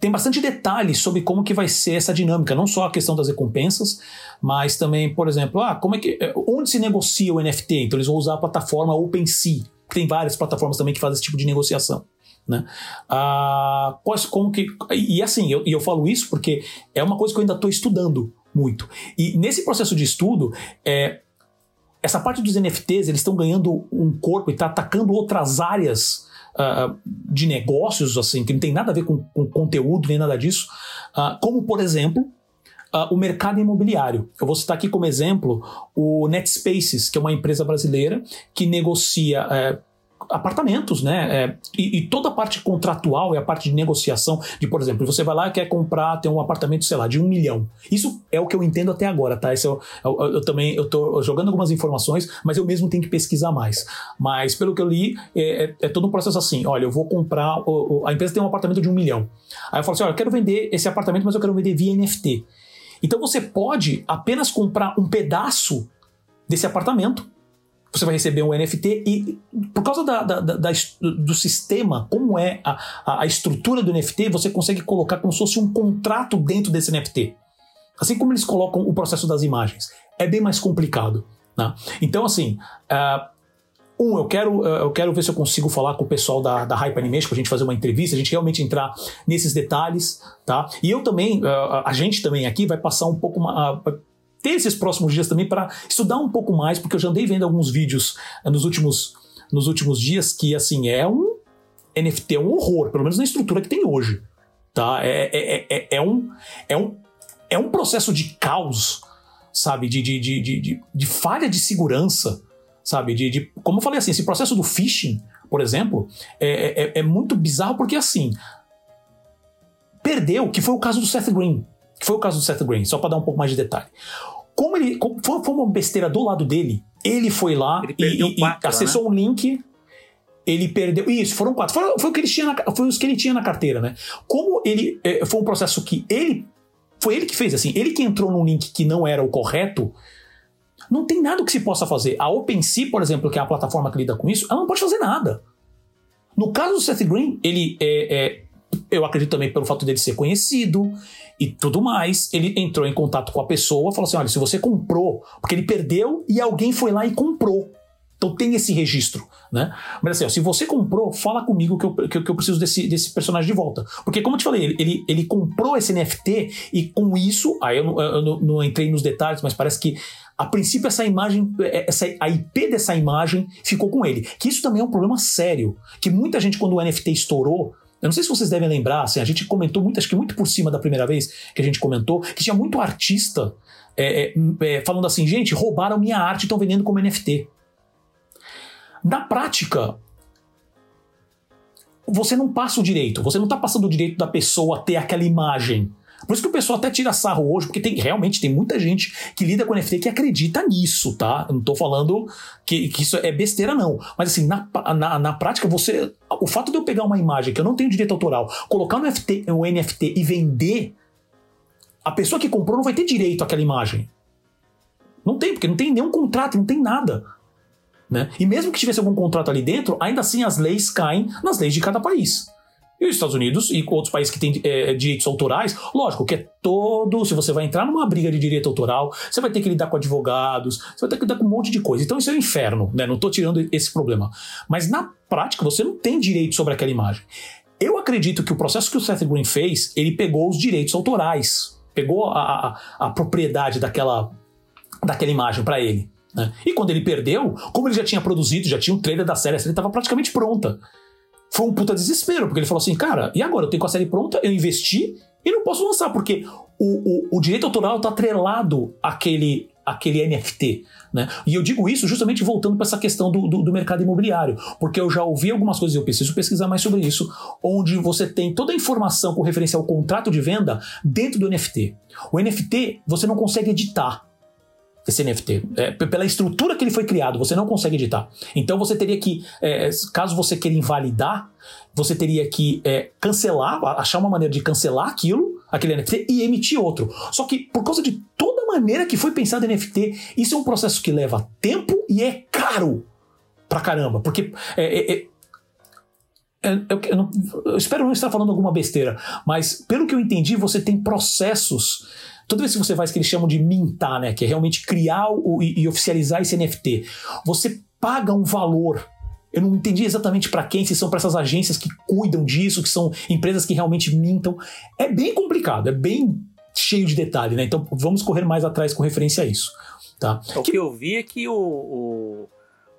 tem bastante detalhes sobre como que vai ser essa dinâmica, não só a questão das recompensas, mas também, por exemplo, ah, como é que eh, onde se negocia o NFT? Então eles vão usar a plataforma OpenSea, que tem várias plataformas também que fazem esse tipo de negociação. Né? Ah, como que, e assim, eu, eu falo isso porque é uma coisa que eu ainda estou estudando muito. E nesse processo de estudo, é, essa parte dos NFTs, eles estão ganhando um corpo e está atacando outras áreas uh, de negócios, assim, que não tem nada a ver com, com conteúdo nem nada disso, uh, como, por exemplo, o mercado imobiliário. Eu vou citar aqui como exemplo o NetSpaces, que é uma empresa brasileira que negocia uh, apartamentos, né? É, e, e, toda a parte contratual e a parte de negociação, de, por exemplo, você vai lá e quer comprar, ter um apartamento, sei lá, de um milhão. Isso é o que eu entendo até agora, tá? Esse eu, eu, eu também eu tô jogando algumas informações, mas eu mesmo tenho que pesquisar mais. Mas pelo que eu li, é, é, é todo um processo assim: olha, eu vou comprar. O, a empresa tem um apartamento de um milhão. Aí eu falo assim: olha, eu quero vender esse apartamento, mas eu quero vender via NFT. Então você pode apenas comprar um pedaço desse apartamento você vai receber um NFT e por causa da, da, da, do sistema, como é a, a, estrutura do NFT, você consegue colocar como se fosse um contrato dentro desse NFT. Assim como eles colocam o processo das imagens. É bem mais complicado. Né? Então, assim, uh, um, eu quero, uh, eu quero ver se eu consigo falar com o pessoal da, da Hype Animation pra gente fazer uma entrevista, a gente realmente entrar nesses detalhes, tá? E eu também, uh, a gente também aqui vai passar um pouco, uma, ter esses próximos dias também para estudar um pouco mais, porque eu já andei vendo alguns vídeos uh, nos últimos, nos últimos dias que, assim, é um NFT, é um horror, pelo menos na estrutura que tem hoje, tá? É, é, é, é um, é, um, é um processo de caos, sabe? De, de, de, de, de falha de segurança, sabe? De, de, como eu falei assim, esse processo do phishing, por exemplo, é, é, é muito bizarro porque, assim, perdeu, que foi o caso do Seth Green, que foi o caso do Seth Green, só para dar um pouco mais de detalhe. Como ele como foi, foi, uma besteira do lado dele, ele foi lá ele e, quatro, e, acessou né? um link. Ele perdeu. Isso, foram quatro. Foi, foi, o que ele tinha na, foi os que ele tinha na carteira, né? Como ele. É, foi um processo que ele. Foi ele que fez, assim. Ele que entrou num link que não era o correto. Não tem nada que se possa fazer. A OpenSea, por exemplo, que é a plataforma que lida com isso, ela não pode fazer nada. No caso do Seth Green, ele é, é eu acredito também pelo fato dele ser conhecido e tudo mais, ele entrou em contato com a pessoa, falou assim: olha, se você comprou, porque ele perdeu e alguém foi lá e comprou. Então tem esse registro, né? Mas assim, ó, se você comprou, fala comigo que eu, que, que eu preciso desse, desse personagem de volta. Porque, como eu te falei, ele, ele, ele comprou esse NFT e com isso, aí eu, eu, eu não, não entrei nos detalhes, mas parece que a princípio essa imagem, essa, a IP dessa imagem ficou com ele. Que isso também é um problema sério. Que muita gente, quando o NFT estourou, eu não sei se vocês devem lembrar, assim, a gente comentou muito, acho que muito por cima da primeira vez que a gente comentou, que tinha muito artista é, é, é falando assim, gente, roubaram minha arte e estão vendendo como NFT. Na prática, você não passa o direito, você não está passando o direito da pessoa ter aquela imagem. Por isso que o pessoal até tira sarro hoje, porque tem, realmente tem muita gente que lida com NFT que acredita nisso, tá? Eu não estou falando que, que, isso é besteira, não. Mas assim, na, na, na, prática, você. O fato de eu pegar uma imagem que eu não tenho direito autoral, colocar no, FT, no NFT e vender, a pessoa que comprou não vai ter direito àquela imagem. Não tem, porque não tem nenhum contrato, não tem nada. Né? E mesmo que tivesse algum contrato ali dentro, ainda assim as leis caem nas leis de cada país. E os Estados Unidos e outros países que têm é, direitos autorais, lógico que é todo. Se você vai entrar numa briga de direito autoral, você vai ter que lidar com advogados, você vai ter que lidar com um monte de coisa. Então isso é um inferno, né? Não estou tirando esse problema. Mas na prática, você não tem direito sobre aquela imagem. Eu acredito que o processo que o Seth Green fez, ele pegou os direitos autorais, pegou a, a, a propriedade daquela, daquela imagem para ele. Né? E quando ele perdeu, como ele já tinha produzido, já tinha um trailer da série, a série estava praticamente pronta. Foi um puta desespero, porque ele falou assim: cara, e agora? Eu tenho com a série pronta, eu investi e não posso lançar, porque o, o, o direito autoral está atrelado àquele, àquele NFT. Né? E eu digo isso justamente voltando para essa questão do, do, do, mercado imobiliário, porque eu já ouvi algumas coisas e eu preciso pesquisar mais sobre isso, onde você tem toda a informação com referência ao contrato de venda dentro do NFT. O NFT você não consegue editar esse NFT. É, pela estrutura que ele foi criado, você não consegue editar. Então você teria que, é, caso você queira invalidar, você teria que é, cancelar, achar uma maneira de cancelar aquilo, aquele NFT, e emitir outro. Só que por causa de toda a maneira que foi pensado NFT, isso é um processo que leva tempo e é caro pra caramba. Porque é, é, eu, eu, não, eu, espero não estar falando alguma besteira, mas pelo que eu entendi, você tem processos toda vez que você faz o que eles chamam de mintar, né, que é realmente criar o, e, e oficializar esse NFT, você paga um valor eu não entendi exatamente para quem, se são para essas agências que cuidam disso, que são empresas que realmente mintam. É bem complicado, é bem cheio de detalhe, né? Então vamos correr mais atrás com referência a isso. Tá? O que, que eu vi é que o, o,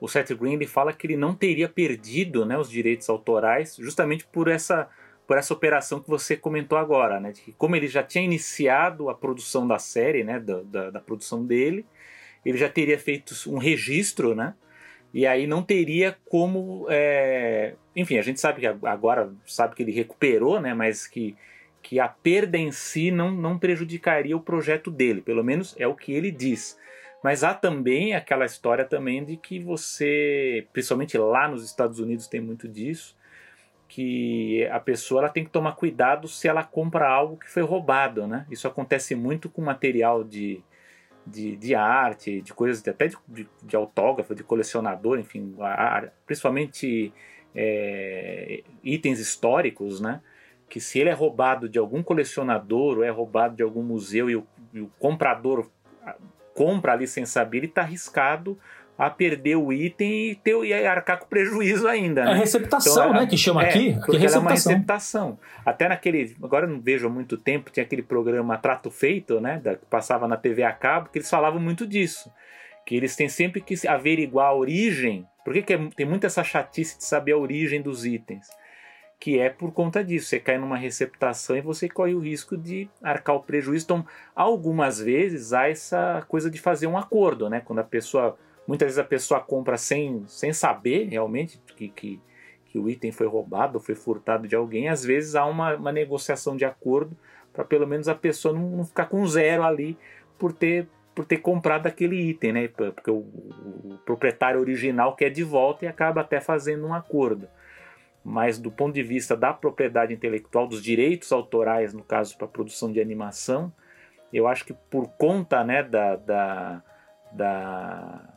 o Seth Green ele fala que ele não teria perdido né, os direitos autorais justamente por essa por essa operação que você comentou agora, né? De que como ele já tinha iniciado a produção da série, né? Da, da, da, produção dele, ele já teria feito um registro, né? E aí não teria como, é... enfim, a gente sabe que agora sabe que ele recuperou, né? Mas que que a perda em si não, não prejudicaria o projeto dele, pelo menos é o que ele diz. Mas há também aquela história também de que você, principalmente lá nos Estados Unidos tem muito disso, que a pessoa ela tem que tomar cuidado se ela compra algo que foi roubado, né? Isso acontece muito com material de, de, de arte, de coisas até de, de, de autógrafo, de colecionador, enfim, a, principalmente é, itens históricos, né? Que se ele é roubado de algum colecionador ou é roubado de algum museu e o, e o comprador compra ali sem saber, ele está arriscado a perder o item e, ter, e arcar com prejuízo ainda. Né? É receptação, então, né? Que chama é, aqui. Porque é, é uma receptação. Até naquele. Agora eu não vejo há muito tempo, tinha aquele programa Trato Feito, né? Da, que passava na TV a cabo, que eles falavam muito disso. Que eles têm sempre que averiguar a origem. Por que, que é, tem muita essa chatice de saber a origem dos itens? Que é por conta disso. Você cai numa receptação e você corre o risco de arcar o prejuízo. Então, algumas vezes há essa coisa de fazer um acordo, né? Quando a pessoa Muitas vezes a pessoa compra sem, sem saber realmente que, que, que o item foi roubado ou foi furtado de alguém. Às vezes há uma, uma negociação de acordo para pelo menos a pessoa não, não, ficar com zero ali por ter, por ter comprado aquele item, né? Porque o, o, proprietário original quer de volta e acaba até fazendo um acordo. Mas do ponto de vista da propriedade intelectual, dos direitos autorais, no caso para produção de animação, eu acho que por conta né, da, da, da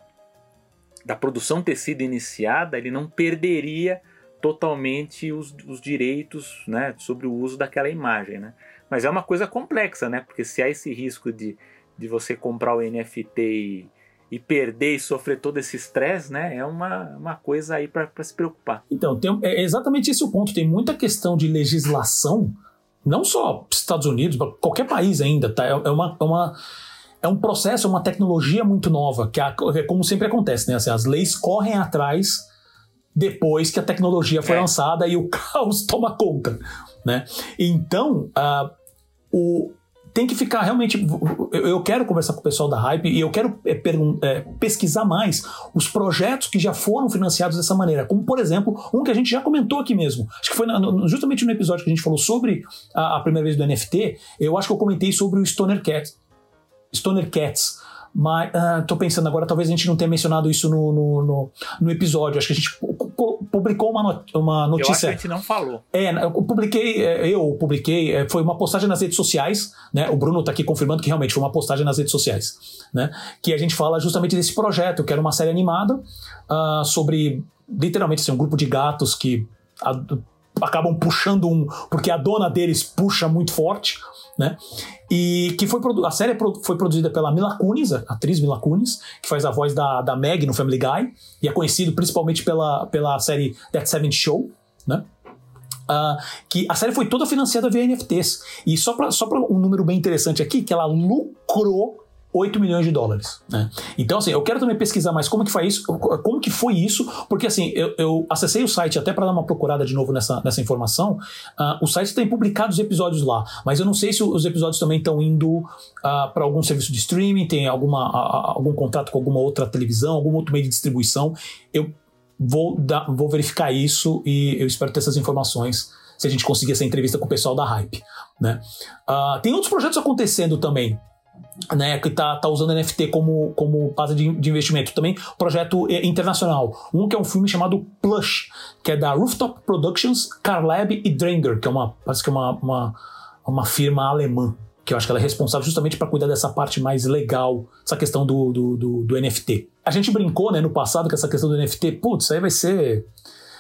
da produção ter sido iniciada, ele não perderia totalmente os, os direitos né, sobre o uso daquela imagem. Né? Mas é uma coisa complexa, né? porque se há esse risco de, de você comprar o NFT e, e perder e sofrer todo esse estresse, né? É uma, uma coisa aí para se preocupar. Então, tem, é exatamente esse o ponto. Tem muita questão de legislação, não só Estados Unidos, qualquer país ainda, tá? É, é uma, é uma é um processo, é uma tecnologia muito nova, que é, como sempre acontece, né? Assim, as leis correm atrás depois que a tecnologia foi é. lançada e o caos toma conta, né? Então, uh, o, tem que ficar realmente. Eu quero conversar com o pessoal da Hype e eu quero é, é, pesquisar mais os projetos que já foram financiados dessa maneira. Como, por exemplo, um que a gente já comentou aqui mesmo. Acho que foi na, no, justamente no episódio que a gente falou sobre a, a, primeira vez do NFT. Eu acho que eu comentei sobre o Stoner Cats. Stoner Cats. Mas uh, tô pensando agora, talvez a gente não tenha mencionado isso no, no, no, no episódio. Acho que a gente publicou uma, not uma notícia. Eu acho que a gente não falou. É, eu publiquei, é, eu publiquei, é, foi uma postagem nas redes sociais, né? O Bruno tá aqui confirmando que realmente foi uma postagem nas redes sociais, né? Que a gente fala justamente desse projeto, que era uma série animada uh, sobre, literalmente, assim, um grupo de gatos que acabam puxando um, porque a dona deles puxa muito forte, né? E que foi a série foi produzida pela Mila Kunis, a atriz Mila Kunis, que faz a voz da, da Meg no Family Guy e é conhecido principalmente pela, pela série That Seven Show, né? Uh, que a série foi toda financiada via NFTs. E só para só um número bem interessante aqui, que ela lucrou 8 milhões de dólares. Né? Então, assim, eu quero também pesquisar mais como que foi isso, como que foi isso, porque assim, eu, eu acessei o site até para dar uma procurada de novo nessa, nessa informação. Uh, o site tem publicado os episódios lá, mas eu não sei se os episódios também estão indo uh, ah, para algum serviço de streaming, tem alguma, uh, algum contrato com alguma outra televisão, algum outro meio de distribuição. Eu vou, dar, vou verificar isso e eu espero ter essas informações se a gente conseguir essa entrevista com o pessoal da Hype. Né? tem outros projetos acontecendo também né, que está tá usando NFT como, como base de, de, investimento. Também projeto é, internacional. Um que é um filme chamado Plush, que é da Rooftop Productions, Carlab e Dranger, que é uma, parece que é uma, uma, uma firma alemã, que eu acho que ela é responsável justamente para cuidar dessa parte mais legal, essa questão do, do, do, do, NFT. A gente brincou né, no passado com essa questão do NFT, putz, aí vai ser.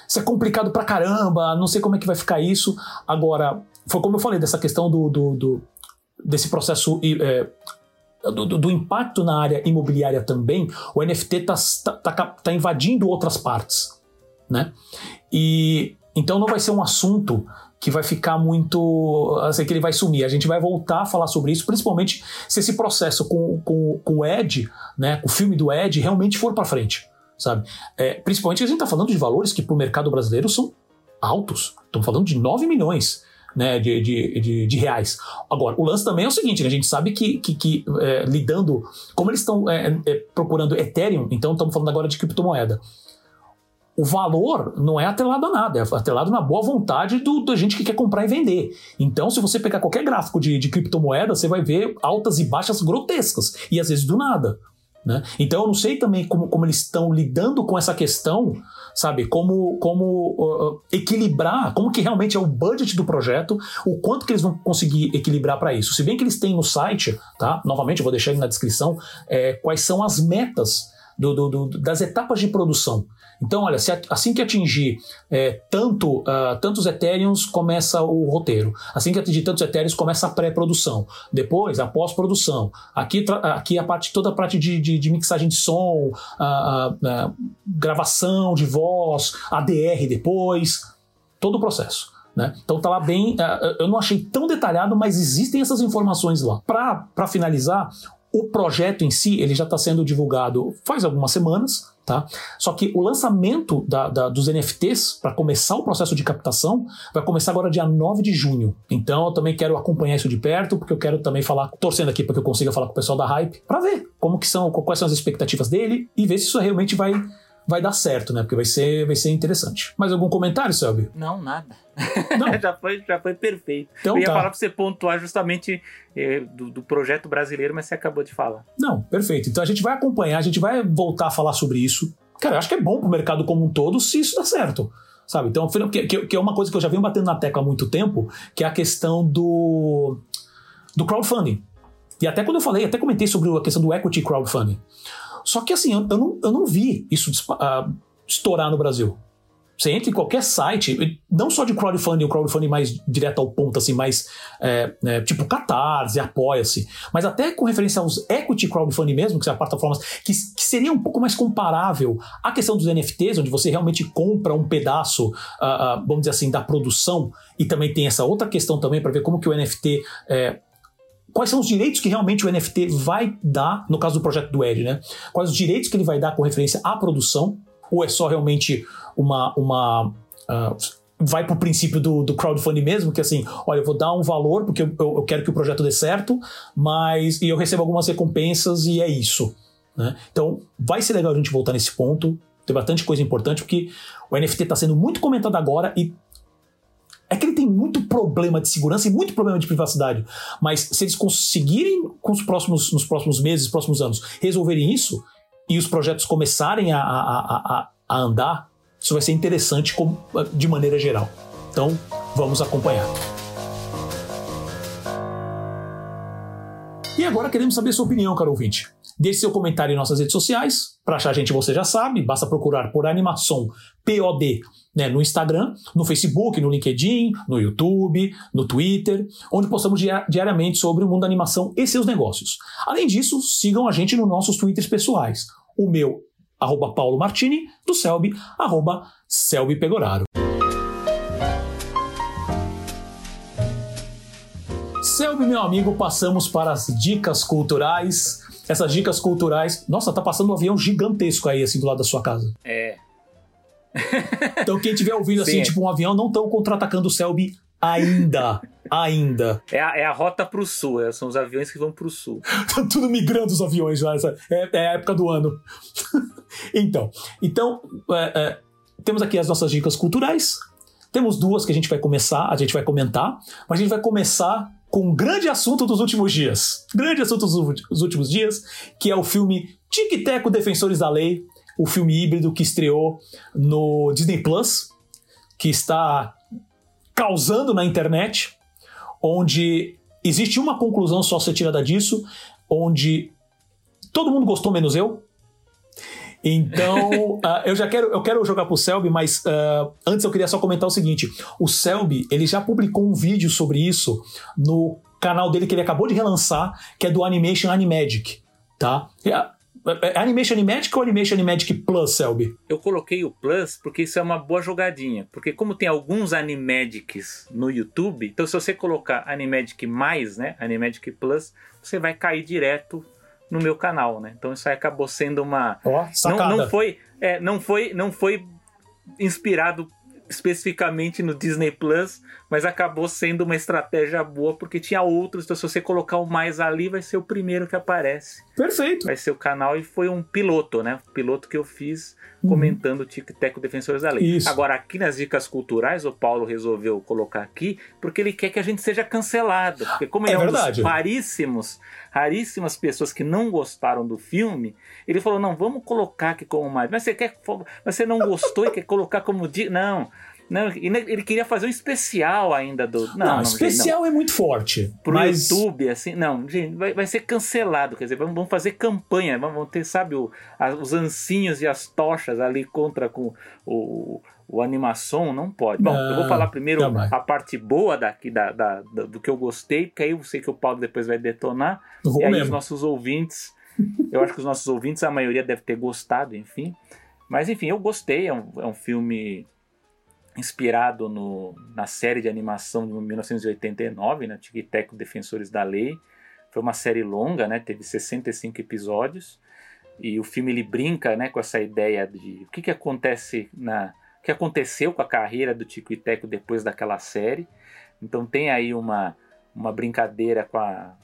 Isso é complicado pra caramba, não sei como é que vai ficar isso. Agora, foi como eu falei, dessa questão do, do, do desse processo é, do, do, impacto na área imobiliária também, o NFT está tá, tá, tá invadindo outras partes, né? E então não vai ser um assunto que vai ficar muito. Assim, que ele vai sumir. A gente vai voltar a falar sobre isso, principalmente se esse processo com, com, com o Ed, né, o filme do Ed, realmente for para frente, sabe? É, principalmente a gente está falando de valores que para o mercado brasileiro são altos. Estamos falando de 9 milhões né, de, de, de, de, reais. Agora, o lance também é o seguinte, né, a gente sabe que, que, que é, lidando, como eles estão é, é, procurando Ethereum, então estamos falando agora de criptomoeda, o valor não é atrelado a nada, é atrelado na boa vontade do, da gente que quer comprar e vender. Então, se você pegar qualquer gráfico de, de criptomoeda, você vai ver altas e baixas grotescas, e às vezes do nada. Né? Então eu não sei também como, como eles estão lidando com essa questão, sabe? Como, como uh, equilibrar, como que realmente é o budget do projeto, o quanto que eles vão conseguir equilibrar para isso. Se bem que eles têm no site, tá? Novamente eu vou deixar aí na descrição é, quais são as metas do, do, do, das etapas de produção. Então, olha, se, assim que atingir é, tanto, uh, tantos Ethereums, começa o roteiro. Assim que atingir tantos Ethereums, começa a pré-produção. Depois, a pós-produção. Aqui, aqui a parte, toda a parte de, de, de mixagem de som, gravação de voz, ADR depois, todo o processo. Né? Então tá lá bem. Eu não achei tão detalhado, mas existem essas informações lá. Para finalizar, o projeto em si ele já está sendo divulgado faz algumas semanas, tá? Só que o lançamento da, da, dos NFTs para começar o processo de captação vai começar agora dia 9 de junho. Então eu também quero acompanhar isso de perto, porque eu quero também falar, torcendo aqui para que eu consiga falar com o pessoal da Hype, para ver como que são, quais são as expectativas dele e ver se isso realmente vai vai dar certo, né? Porque vai ser, vai ser interessante. Mais algum comentário, Selby? Não, nada. Não. já, foi, já foi perfeito. Então, Eu ia tá. falar pra você pontuar justamente eh, do, do, projeto brasileiro, mas você acabou de falar. Não, perfeito. Então a gente vai acompanhar, a gente vai voltar a falar sobre isso. Cara, eu acho que é bom pro mercado como um todo se isso dá certo. Sabe? Então, que, que é uma coisa que eu já venho batendo na tecla há muito tempo, que é a questão do, do crowdfunding. E até quando eu falei, até comentei sobre a questão do equity crowdfunding. Só que assim, eu, eu, não, eu não vi isso uh, estourar no Brasil. Você entra em qualquer site, não só de crowdfunding, o crowdfunding mais direto ao ponto, assim, mais é, é, tipo Catarse, Apoia-se, mas até com referência aos equity crowdfunding mesmo, que são plataformas que, que seria um pouco mais comparável à questão dos NFTs, onde você realmente compra um pedaço, uh, uh, vamos dizer assim, da produção, e também tem essa outra questão também para ver como que o NFT é, quais são os direitos que realmente o NFT vai dar, no caso do projeto do Ed, né? Quais os direitos que ele vai dar com referência à produção, ou é só realmente uma. uma uh, vai para o princípio do, do crowdfunding mesmo, que assim, olha, eu vou dar um valor porque eu, eu, quero que o projeto dê certo, mas e eu recebo algumas recompensas e é isso. Né? Então, vai ser legal a gente voltar nesse ponto. Tem bastante coisa importante, porque o NFT está sendo muito comentado agora e é que ele tem muito problema de segurança e muito problema de privacidade. Mas se eles conseguirem, com os próximos, nos próximos meses, próximos anos, resolverem isso e os projetos começarem a, a, a, a andar, isso vai ser interessante de maneira geral. Então, vamos acompanhar. E agora queremos saber sua opinião, caro ouvinte. Deixe seu comentário em nossas redes sociais. Para achar a gente, você já sabe, basta procurar por Animação POD né, no Instagram, no Facebook, no LinkedIn, no YouTube, no Twitter, onde postamos diariamente sobre o mundo da animação e seus negócios. Além disso, sigam a gente nos nossos Twitters pessoais. O meu, arroba Paulo Martini, do Selby, arroba Selby Pegoraro. Meu amigo, passamos para as dicas culturais. Essas dicas culturais. Nossa, tá passando um avião gigantesco aí, assim, do lado da sua casa. É. Então, quem estiver ouvindo assim, Sim. tipo um avião, não estão contra-atacando o Selby ainda. ainda. É a, é a rota pro sul, é, são os aviões que vão pro sul. Estão tudo migrando os aviões já, essa, é, é, a época do ano. então, então é, é, temos aqui as nossas dicas culturais. Temos duas que a gente vai começar, a gente vai comentar, mas a gente vai começar com um grande assunto dos últimos dias. Grande assunto dos últimos dias, que é o filme Tic Teco Defensores da Lei, o filme híbrido que estreou no Disney Plus, que está causando na internet, onde existe uma conclusão só ser tirada disso, onde todo mundo gostou menos eu. Então, uh, eu já quero, eu quero jogar pro Selby, mas uh, antes eu queria só comentar o seguinte: o Selby ele já publicou um vídeo sobre isso no canal dele que ele acabou de relançar, que é do Animation Animagic, tá? É, é Animation Animagic ou Animation Animagic Plus, Selby? Eu coloquei o Plus porque isso é uma boa jogadinha. Porque como tem alguns Animagics no YouTube, então se você colocar Animagic mais, né, Animagic Plus, você vai cair direto no meu canal, né? Então isso aí acabou sendo uma oh, não, não foi, é, não foi, não foi inspirado especificamente no Disney Plus, mas acabou sendo uma estratégia boa porque tinha outros. Então, se você colocar o mais ali, vai ser o primeiro que aparece. Perfeito. Vai ser o canal e foi um piloto, né? piloto que eu fiz uhum. comentando o Tic Teco Defensores da Lei. Isso. Agora, aqui nas dicas culturais, o Paulo resolveu colocar aqui porque ele quer que a gente seja cancelado. Porque, como ele é, é um dos raríssimos, raríssimas pessoas que não gostaram do filme, ele falou: não, vamos colocar aqui como mais. Mas você quer. Mas você não gostou e quer colocar como. Não. Não, ele queria fazer um especial ainda do. Não, não, não especial gente, é muito forte. Pro mas... YouTube, assim. Não, gente, vai, vai ser cancelado. Quer dizer, vamos, vamos fazer campanha. Vamos ter, sabe, o, a, os ancinhos e as tochas ali contra com o, o animação. Não pode. Bom, eu vou falar primeiro a parte boa daqui da, da, da, do que eu gostei, porque aí eu sei que o Paulo depois vai detonar. Vou e aí mesmo. os nossos ouvintes. eu acho que os nossos ouvintes, a maioria deve ter gostado, enfim. Mas enfim, eu gostei. É um, é um filme inspirado no, na série de animação de 1989, né, Tic Teco Defensores da Lei. Foi uma série longa, né, teve 65 episódios, e o filme ele brinca né, com essa ideia de o que, que acontece na o que aconteceu com a carreira do Tico e Teco depois daquela série. Então tem aí uma, uma brincadeira com a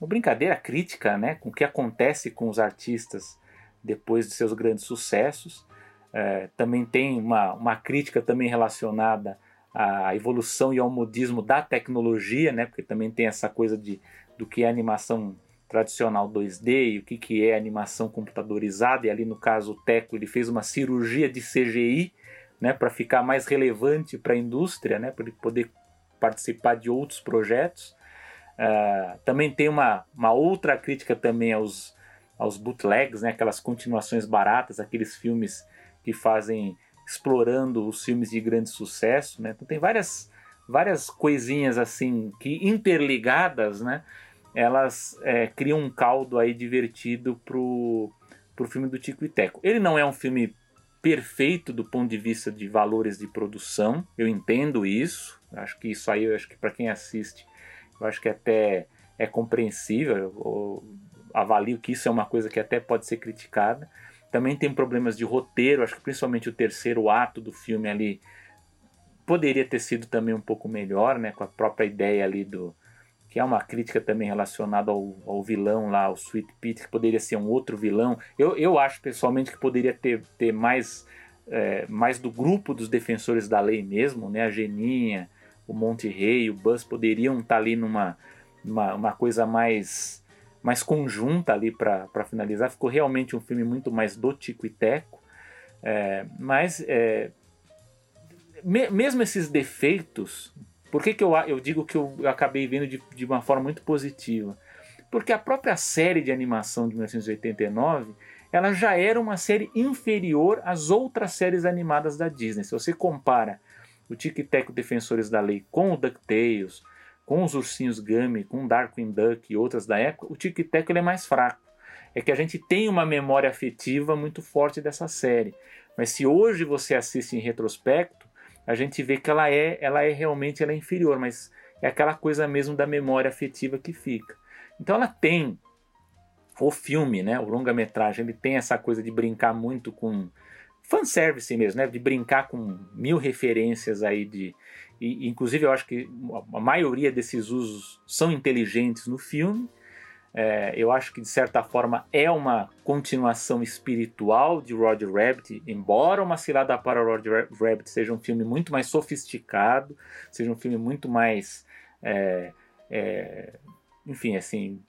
uma brincadeira crítica, né, com o que acontece com os artistas depois de seus grandes sucessos. É, também tem uma, uma crítica também relacionada à evolução e ao modismo da tecnologia, né? Porque também tem essa coisa de, do que é animação tradicional 2D e o que, que é animação computadorizada. E ali no caso o Teco ele fez uma cirurgia de CGI, né? Para ficar mais relevante para a indústria, né? Para ele poder participar de outros projetos. Uh, também tem uma, uma outra crítica também aos, aos bootlegs, né? Aquelas continuações baratas, aqueles filmes que fazem explorando os filmes de grande sucesso, né? Então tem várias, várias coisinhas assim que interligadas, né? Elas é, criam um caldo aí divertido pro, pro filme do Tico e Teco. Ele não é um filme perfeito do ponto de vista de valores de produção, eu entendo isso, acho que isso aí, eu acho que para quem assiste, eu acho que até é compreensível, eu avalio que isso é uma coisa que até pode ser criticada. Também tem problemas de roteiro, acho que principalmente o terceiro ato do filme ali poderia ter sido também um pouco melhor, né, com a própria ideia ali do que é uma crítica também relacionada ao, ao vilão lá, o Sweet Pete, que poderia ser um outro vilão. Eu, eu acho pessoalmente que poderia ter, ter mais, é, mais do grupo dos defensores da lei mesmo, né? A Geninha, o Monte Rei, o Buzz poderiam estar tá ali numa uma, uma coisa mais mais conjunta ali para finalizar. Ficou realmente um filme muito mais do Tico e Teco. É, mas é, me, mesmo esses defeitos, por que, que eu, eu digo que eu, eu acabei vendo de, de uma forma muito positiva? Porque a própria série de animação de 1989 ela já era uma série inferior às outras séries animadas da Disney. Se você compara o Tic Tac Defensores da Lei com o DuckTales, com os ursinhos Gummy, com Darkwing Duck e outras da época, o Tic Tac é mais fraco. É que a gente tem uma memória afetiva muito forte dessa série. Mas se hoje você assiste em retrospecto, a gente vê que ela é, ela é realmente ela é inferior, mas é aquela coisa mesmo da memória afetiva que fica. Então ela tem o filme, né, o longa-metragem, ele tem essa coisa de brincar muito com fanservice mesmo, né, de brincar com mil referências aí de, e, inclusive, eu acho que a maioria desses usos são inteligentes no filme. É, eu acho que, de certa forma, é uma continuação espiritual de Roger Rabbit, embora Uma Cilada para Roger Rabbit seja um filme muito mais sofisticado, seja um filme muito mais. É, é, enfim, assim,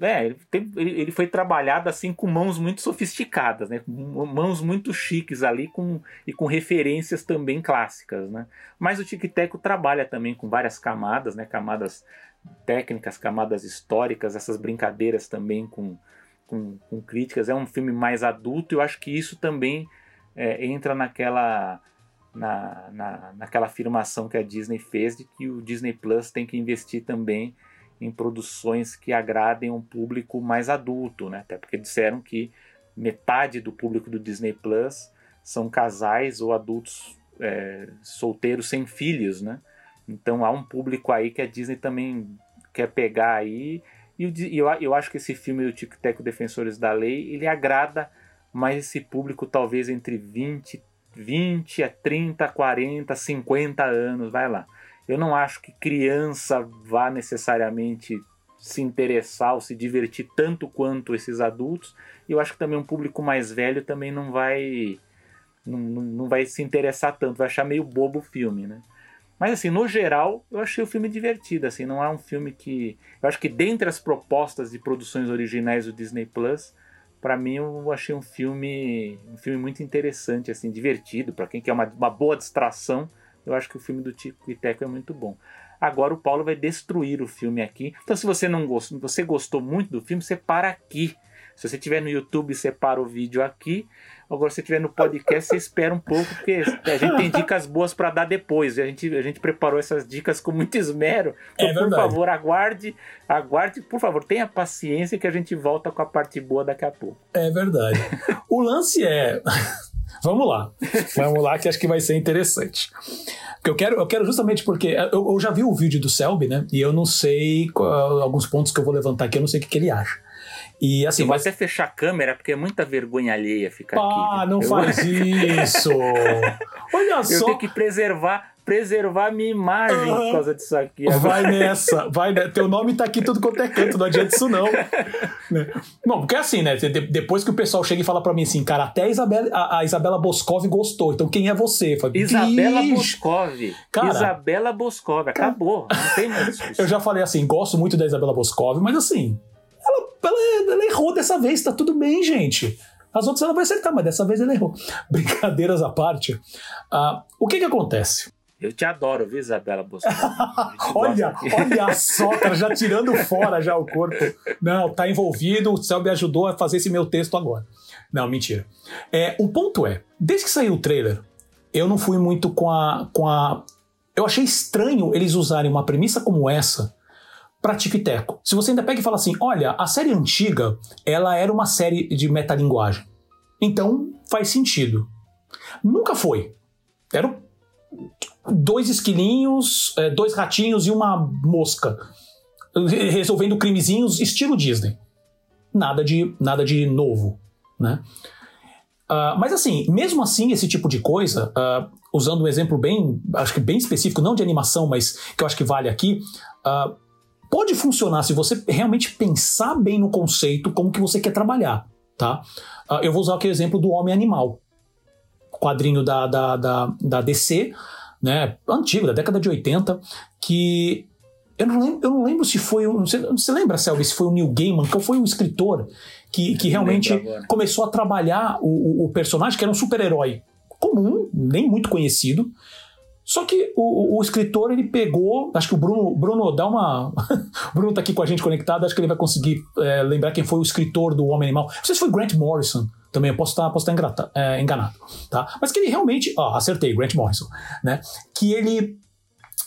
é, ele, tem, ele, foi trabalhado assim com mãos muito sofisticadas, né? Mãos muito chiques ali com, e com referências também clássicas, né? Mas o Tic Teco trabalha também com várias camadas, né? Camadas técnicas, camadas históricas, essas brincadeiras também com, com, com críticas. É um filme mais adulto e eu acho que isso também é, entra naquela na, na, naquela afirmação que a Disney fez de que o Disney Plus tem que investir também em produções que agradem um público mais adulto, né? Até porque disseram que metade do público do Disney Plus são casais ou adultos é, solteiros sem filhos, né? Então há um público aí que a Disney também quer pegar aí e eu, eu acho que esse filme do Tic Teco Defensores da Lei ele agrada mais esse público talvez entre 20, 20 a 30, 40, 50 anos, vai lá. Eu não acho que criança vá necessariamente se interessar ou se divertir tanto quanto esses adultos. E eu acho que também um público mais velho também não vai não, não vai se interessar tanto, vai achar meio bobo o filme, né? Mas assim, no geral, eu achei o filme divertido, assim, não é um filme que eu acho que dentre as propostas de produções originais do Disney Plus, para mim eu achei um filme um filme muito interessante, assim, divertido, para quem quer uma, uma boa distração eu acho que o filme do Tico e Teco é muito bom. Agora o Paulo vai destruir o filme aqui. Então, se você não gostou, você gostou muito do filme, você para aqui. Se você estiver no YouTube, você para o vídeo aqui. Agora, se você estiver no podcast, você espera um pouco, porque a gente tem dicas boas para dar depois. A gente, a gente preparou essas dicas com muito esmero. Então, é por favor, aguarde, aguarde, por favor, tenha paciência que a gente volta com a parte boa daqui a pouco. É verdade. o lance é. Vamos lá. Vamos lá, que acho que vai ser interessante. Eu quero, eu quero justamente porque eu, eu já vi o vídeo do Selby, né? E eu não sei qual, alguns pontos que eu vou levantar aqui, eu não sei o que, que ele acha. E assim. Vai até fechar a câmera, porque é muita vergonha alheia ficar ah, aqui. Ah, não eu... faz isso! Olha só. Eu tenho que preservar preservar a minha imagem uhum. por causa disso aqui. Agora. Vai nessa, vai nessa. Teu nome tá aqui tudo quanto é canto, não adianta isso não. né? Bom, porque é assim, né? Depois que o pessoal chega e fala pra mim assim, cara, até a Isabela, a, a Isabela Boscov gostou, então quem é você? Falei, Isabela Boscov. Cara, Isabela Boscov, acabou. Não tem mais Eu já falei assim, gosto muito da Isabela Boscov, mas assim, ela, ela, ela errou dessa vez, tá tudo bem, gente. As outras ela vai acertar, mas dessa vez ela errou. Brincadeiras à parte. Uh, o que que acontece? Eu te adoro, viu, Isabela Boscov? olha, olha só, cara, já tirando fora já o corpo. Não, tá envolvido, o céu me ajudou a fazer esse meu texto agora. Não, mentira. É, o ponto é, desde que saiu o trailer, eu não fui muito com a, com a. Eu achei estranho eles usarem uma premissa como essa para tico e teco. Se você ainda pega e fala assim, olha, a série antiga, ela era uma série de metalinguagem. Então, faz sentido. Nunca foi. Eram dois esquilinhos, é, dois ratinhos e uma mosca resolvendo crimezinhos estilo Disney. Nada de, nada de novo, né? Uh, mas assim, mesmo assim, esse tipo de coisa, uh, usando um exemplo bem, acho que bem específico, não de animação, mas que eu acho que vale aqui, uh, pode funcionar se você realmente pensar bem no conceito, como que você quer trabalhar, tá? eu vou usar aqui o exemplo do Homem Animal, quadrinho da, da, da, da DC, né, antigo, da década de 80, que eu não lembro, eu não lembro se foi. Você, você lembra, Selby, se foi o Neil Gaiman, que foi um escritor que, que realmente começou a trabalhar o, o personagem, que era um super-herói comum, nem muito conhecido. Só que o, o, escritor ele pegou, acho que o Bruno, Bruno dá uma. o Bruno tá aqui com a gente conectado, acho que ele vai conseguir é, lembrar quem foi o escritor do Homem Animal. Não sei se foi Grant Morrison também, eu posso estar, posso estar engrata, é, enganado, tá? Mas que ele realmente, ó, acertei, Grant Morrison, né? Que ele.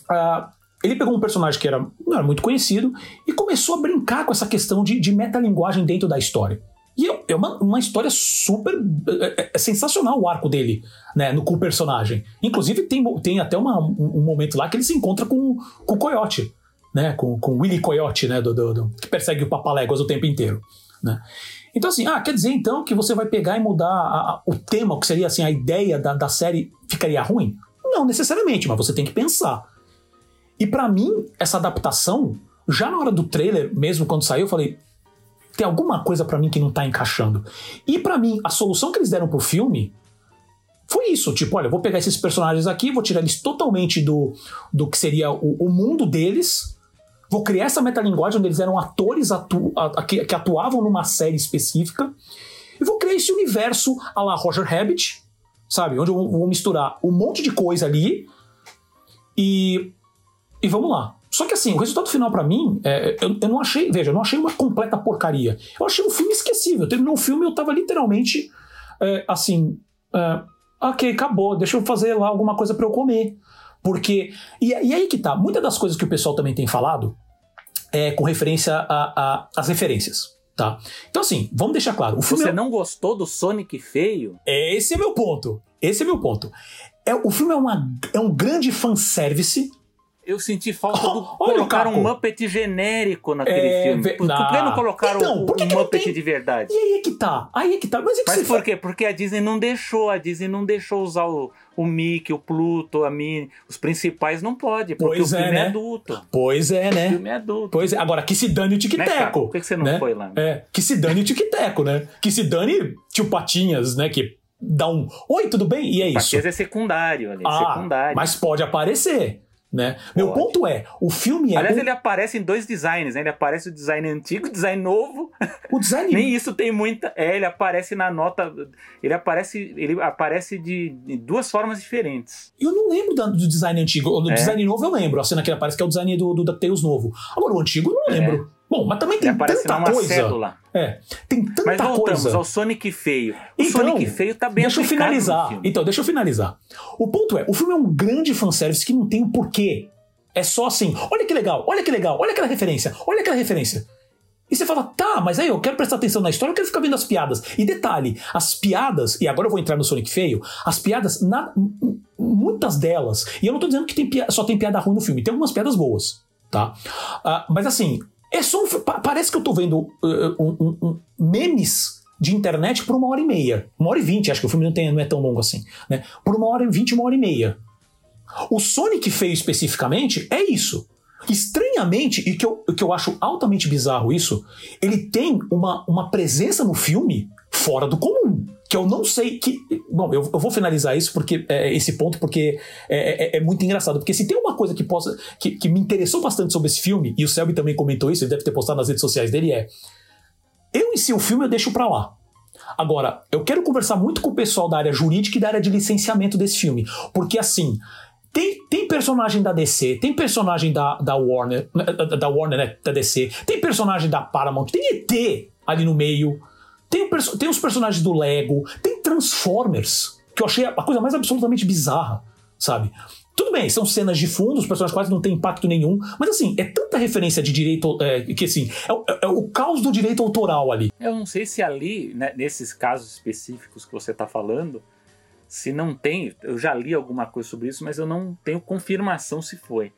Uh, ele pegou um personagem que era, não era muito conhecido e começou a brincar com essa questão de, de metalinguagem dentro da história. E é, é uma, uma história super. É, é, é, sensacional o arco dele, né? No, com o personagem. Inclusive, tem, tem até uma, um, um, momento lá que ele se encontra com, com o Coyote, né? Com, com o Willy Coyote, né? Do, do, do, que persegue o Papaléguas o tempo inteiro. Né? Então, assim, ah, quer dizer então que você vai pegar e mudar a, a, o tema, que seria assim, a ideia da, da série ficaria ruim? Não necessariamente, mas você tem que pensar. E para mim, essa adaptação, já na hora do trailer, mesmo quando saiu, eu falei: tem alguma coisa para mim que não tá encaixando. E para mim, a solução que eles deram pro filme foi isso: tipo, olha, vou pegar esses personagens aqui, vou tirar eles totalmente do, do que seria o, o mundo deles, vou criar essa metalinguagem onde eles eram atores atu, a, que, que, atuavam numa série específica, e vou criar esse universo a la Roger Rabbit, sabe? Onde eu vou misturar um monte de coisa ali e e vamos lá. Só que assim, o resultado final para mim, é, eu, eu, não achei, veja, eu não achei uma completa porcaria. Eu achei um filme esquecível. Terminou o filme eu tava literalmente é, assim, é, ok, acabou, deixa eu fazer lá alguma coisa para eu comer. Porque, e, e, aí que tá, muitas das coisas que o pessoal também tem falado é com referência às referências. Tá? Então, assim, vamos deixar claro. O filme Você é... não gostou do Sonic feio? Esse é meu ponto. Esse é meu ponto. É, o filme é, uma, é um grande fanservice eu senti falta do oh, colocar um Muppet genérico naquele é, filme. Por, por, que não colocaram então, por que um que Muppet tem... de verdade? E aí é que tá. Aí é que tá. Mas, é que Mas por quê? Porque a Disney não deixou. A Disney não deixou usar o, o Mickey, o Pluto, a Minnie. Os principais não pode, porque pois o filme é, é né? é adulto. Pois é, né? O filme é adulto. Pois é. Agora, que se dane o tic-teco. Né, por que, você não né? foi lá? É, que se dane o tic-teco, né? Que se dane tio Patinhas, né? Que dá um oi, tudo bem? E é isso. Patinhas é secundário ali, ah, secundário. Mas pode aparecer. Né? Meu ponto é, o filme é. Aliás, um... ele aparece em dois designs, né? Ele aparece o design antigo, o design novo. O design. Nem isso tem muita. É, ele aparece na nota. Ele aparece. Ele aparece de, de duas formas diferentes. Eu não lembro do design antigo. Do é. design novo eu lembro. A cena que ele aparece que é o design do, do DuckTales novo. Agora, o antigo eu não é. lembro. É. Bom, mas também tem tanta coisa. Cédula. É, tem tanta mas voltamos coisa. ao Sonic feio. O então, Sonic feio tá bem Deixa eu finalizar. Então, deixa eu finalizar. O ponto é, o filme é um grande fanservice que não tem um porquê. É só assim, olha que legal, olha que legal, olha aquela referência, olha aquela referência. E você fala, tá, mas aí eu quero prestar atenção na história, eu quero ficar vendo as piadas. E detalhe, as piadas, e agora eu vou entrar no Sonic Feio, as piadas, na, muitas delas, e eu não tô dizendo que tem só tem piada ruim no filme, tem algumas piadas boas, tá? Uh, mas assim, é só um, parece que eu tô vendo uh, um, um, memes de internet por uma hora e meia. Uma hora e vinte, acho que o filme não, tem, não é tão longo assim, né? Por uma hora e vinte, uma hora e meia. O Sonic feio especificamente é isso. Estranhamente, e que eu, que eu acho altamente bizarro isso, ele tem uma, uma presença no filme fora do comum. Que eu não sei que. Bom, eu, eu vou finalizar isso porque é, esse ponto, porque é, é, é, muito engraçado. Porque se tem uma coisa que possa. Que, que me interessou bastante sobre esse filme, e o Selby também comentou isso, ele deve ter postado nas redes sociais dele, é. Eu em si o filme eu deixo pra lá. Agora, eu quero conversar muito com o pessoal da área jurídica e da área de licenciamento desse filme. Porque assim, tem, tem personagem da DC, tem personagem da, da Warner, da Warner, né, da DC, tem personagem da Paramount, tem ET ali no meio, tem, tem os personagens do Lego, tem Transformers. que eu achei a coisa mais absolutamente bizarra, sabe? Tudo bem, são cenas de fundo, os personagens quase não têm impacto nenhum, mas assim, é tanta referência de direito é, que assim, é, é, é, o caos do direito autoral ali. Eu não sei se ali, né, nesses casos específicos que você está falando, se não tem, eu já li alguma coisa sobre isso, mas eu não tenho confirmação se foi.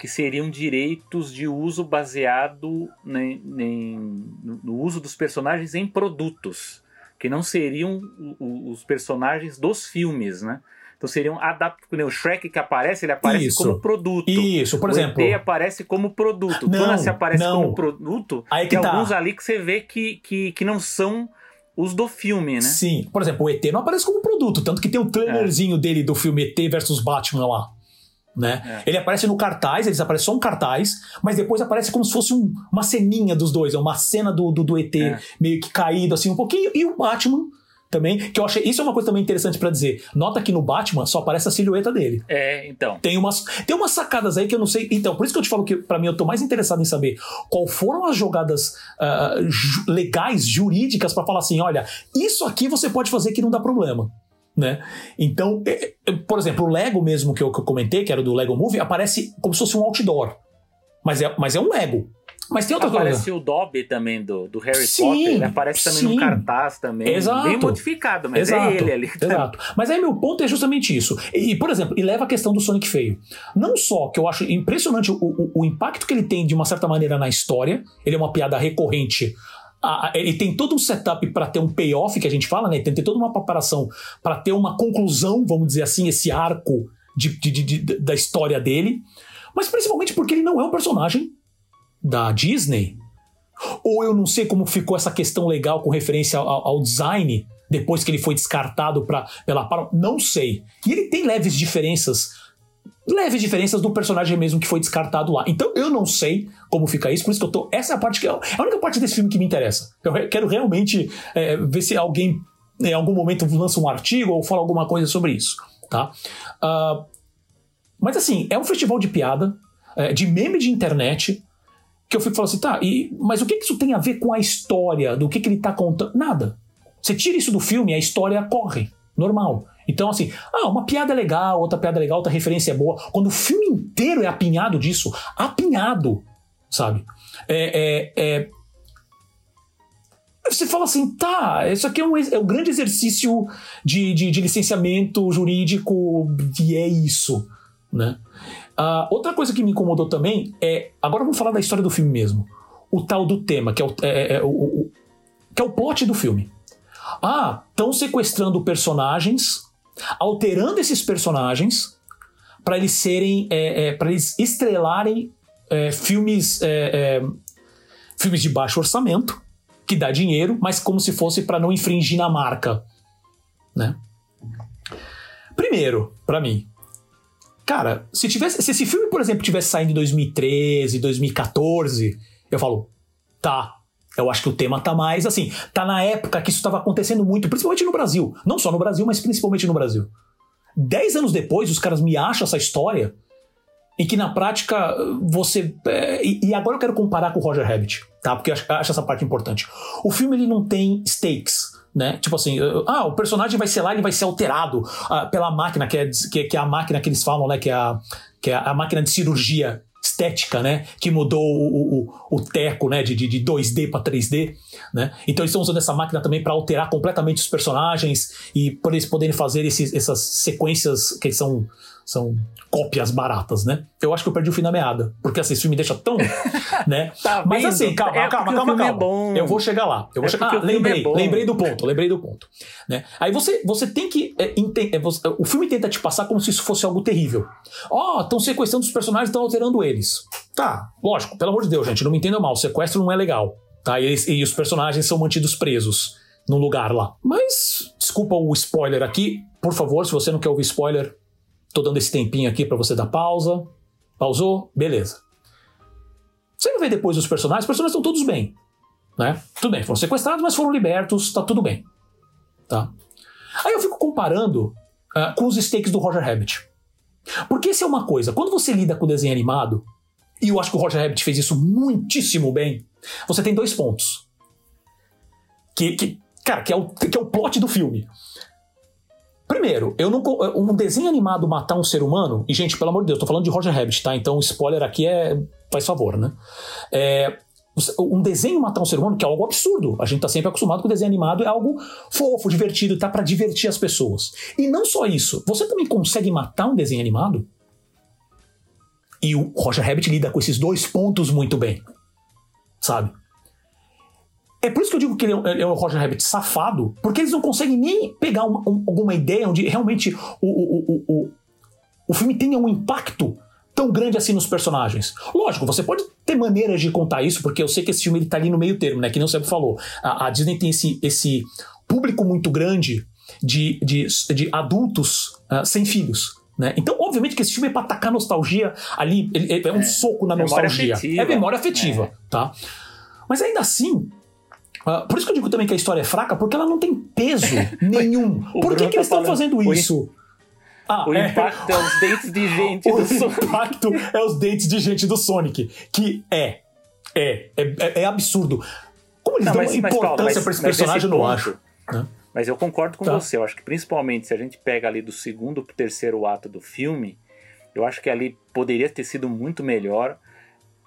Que seriam direitos de uso baseado em, em, no uso dos personagens em produtos, que não seriam os personagens dos filmes, né? Então seriam adaptados. O Shrek que aparece, ele aparece Isso. como produto. Isso, por o exemplo. ET aparece como produto. Não, Quando você aparece não. como produto, Aí tem tá. alguns ali que você vê que, que, que não são os do filme, né? Sim, por exemplo, o ET não aparece como produto, tanto que tem o trailerzinho dele do filme ET versus Batman lá. Né? É. Ele aparece no cartaz, ele aparece só um cartaz, mas depois aparece como se fosse um- uma ceninha dos dois, é uma cena do, do, do ET É. meio que caído assim um pouquinho, e o Batman também, que eu achei. Isso é uma coisa também interessante pra dizer. Nota que no Batman só aparece a silhueta dele. É, então. Tem umas, tem umas sacadas aí que eu não sei. Então, por isso que eu te falo que, pra mim, eu tô mais interessado em saber qual foram as jogadas ah, ju- legais, jurídicas, pra falar assim: olha, isso aqui você pode fazer que não dá problema. Né? Então, é, é, por exemplo, o Lego mesmo que eu, que eu comentei, que era do Lego Movie, aparece como se fosse um outdoor. Mas é, mas é um Lego. Mas tem outra Aparece coisa. o Dobby também do, do Harry Sim, Potter. Ele aparece também sim. no cartaz também. Exato. Bem modificado, mas Exato, é ele ali. Exato. Mas aí meu ponto é justamente isso. E, por exemplo, e leva a questão do Sonic feio. Não só que eu acho impressionante o, o- o impacto que ele tem de uma certa maneira na história, ele é uma piada recorrente. A- ele tem todo um setup para ter um payoff que a gente fala, né? Tem, tem toda uma preparação para ter uma conclusão, vamos dizer assim, esse arco de- de- de- da história dele. Mas principalmente porque ele não é um personagem da Disney. Ou eu não sei como ficou essa questão legal com referência ao, ao design depois que ele foi descartado pra, pela Paramount. Não sei. E ele tem leves diferenças. Leves diferenças do personagem mesmo que foi descartado lá. Então eu não sei como fica isso, por isso que eu tô. Essa é a parte que. É a única parte desse filme que me interessa. Eu quero realmente é, ver se alguém em algum momento lança um artigo ou fala alguma coisa sobre isso. Tá? Ah, mas assim, é um festival de piada, é, de meme de internet, que eu fico falando assim, tá, e, mas o que, que isso tem a ver com a história, do que, que ele tá contando? Nada. Você tira isso do filme, a história corre, normal. Então, assim, ah, uma piada é legal, outra piada é legal, outra referência é boa. Quando o filme inteiro é apinhado disso, apinhado, sabe? É, é, é- Você fala assim, tá, isso aqui é um, é um grande exercício de, de, de licenciamento jurídico e é isso, né? Ah, outra coisa que me incomodou também é. Agora vamos falar da história do filme mesmo. O tal do tema, que é o, é- é o- o- que é o plot do filme. Ah, estão sequestrando personagens, alterando esses personagens para eles serem. É, para eles estrelarem é, filmes. é, é, filmes de baixo orçamento, que dá dinheiro, mas como se fosse para não infringir na marca. Né? Primeiro, para mim, Cara, se tivesse, se esse filme, por exemplo, tivesse saindo em 2013, 2014, eu falo, tá. Eu acho que o tema tá mais assim, tá na época que isso estava acontecendo muito, principalmente no Brasil. Não só no Brasil, mas principalmente no Brasil. Dez anos depois, os caras me acham essa história em que na prática você. é, e, e agora eu quero comparar com o Roger Rabbit, tá? Porque eu acho, acho essa parte importante. O filme ele não tem stakes. Né? Tipo assim, ah, o personagem vai ser lá, ele vai ser alterado ah, pela máquina, que é, que, que é a máquina que eles falam, né? Que é a, que é a máquina de cirurgia estética, né? Que mudou o, o, o teco, né? De, de, de 2D para 3D, né? Então eles estão usando essa máquina também para alterar completamente os personagens e por eles poderem fazer esses, essas sequências que são, são cópias baratas, né? Eu acho que eu perdi o fim da meada, porque assim, esse filme me deixa tão, né? Tá Mas vendo? assim, calma, É calma, calma, é calma. bom. Eu vou chegar lá. Eu vou É chegar. Ah, lembrei, é lembrei do ponto, lembrei do ponto, né? Aí você, você tem que é, enten- é, o filme tenta te passar como se isso fosse algo terrível. Ó, estão sequestrando os personagens, estão alterando eles. Tá, lógico, pelo amor de Deus, gente, não me entendam mal, o sequestro não é legal, tá? E, eles- e os personagens são mantidos presos num lugar lá. Mas desculpa o spoiler aqui, por favor, se você não quer ouvir spoiler, tô dando esse tempinho aqui pra você dar pausa. Pausou? Beleza. Você vai ver depois os personagens, os personagens estão todos bem. Né? Tudo bem, foram sequestrados, mas foram libertos, tá tudo bem. Tá? Aí eu fico comparando ah, com os stakes do Roger Rabbit. Porque isso é uma coisa, quando você lida com desenho animado, e eu acho que o Roger Rabbit fez isso muitíssimo bem, você tem dois pontos. Que, que- cara, que é, o, que é o plot do filme. Primeiro, eu não, um desenho animado matar um ser humano, e gente, pelo amor de Deus, tô falando de Roger Rabbit, tá? Então, spoiler aqui é. faz favor, né? É, um desenho matar um ser humano, que é algo absurdo. A gente tá sempre acostumado que o desenho animado é algo fofo, divertido, tá para divertir as pessoas. E não só isso, você também consegue matar um desenho animado? E o Roger Rabbit lida com esses dois pontos muito bem. Sabe? É por isso que eu digo que ele é, o é Roger Rabbit safado, porque eles não conseguem nem pegar uma, um, alguma ideia onde realmente o, o, o, o, o filme tenha um impacto tão grande assim nos personagens. Lógico, você pode ter maneiras de contar isso, porque eu sei que esse filme ele tá ali no meio termo, né? Que nem o Sebo falou. A, a, Disney tem esse, esse público muito grande de, de, de adultos uh, sem filhos. Né? Então, obviamente que esse filme é pra atacar nostalgia ali, ele, ele é um é, soco na nostalgia. Afetiva. É memória afetiva, é. tá? Mas ainda assim, Uh, por isso que eu digo também que a história é fraca, porque ela não tem peso nenhum. por que, que eles tá estão fazendo isso? Ah, o é. impacto é os dentes de gente do Sonic. O impacto é os dentes de gente do Sonic. Que é. É. É, é absurdo. Como eles não, dão mas, importância para esse personagem, eu não acho. Né? Mas eu concordo com tá. você. Eu acho que principalmente se a gente pega ali do segundo pro terceiro ato do filme, eu acho que ali poderia ter sido muito melhor.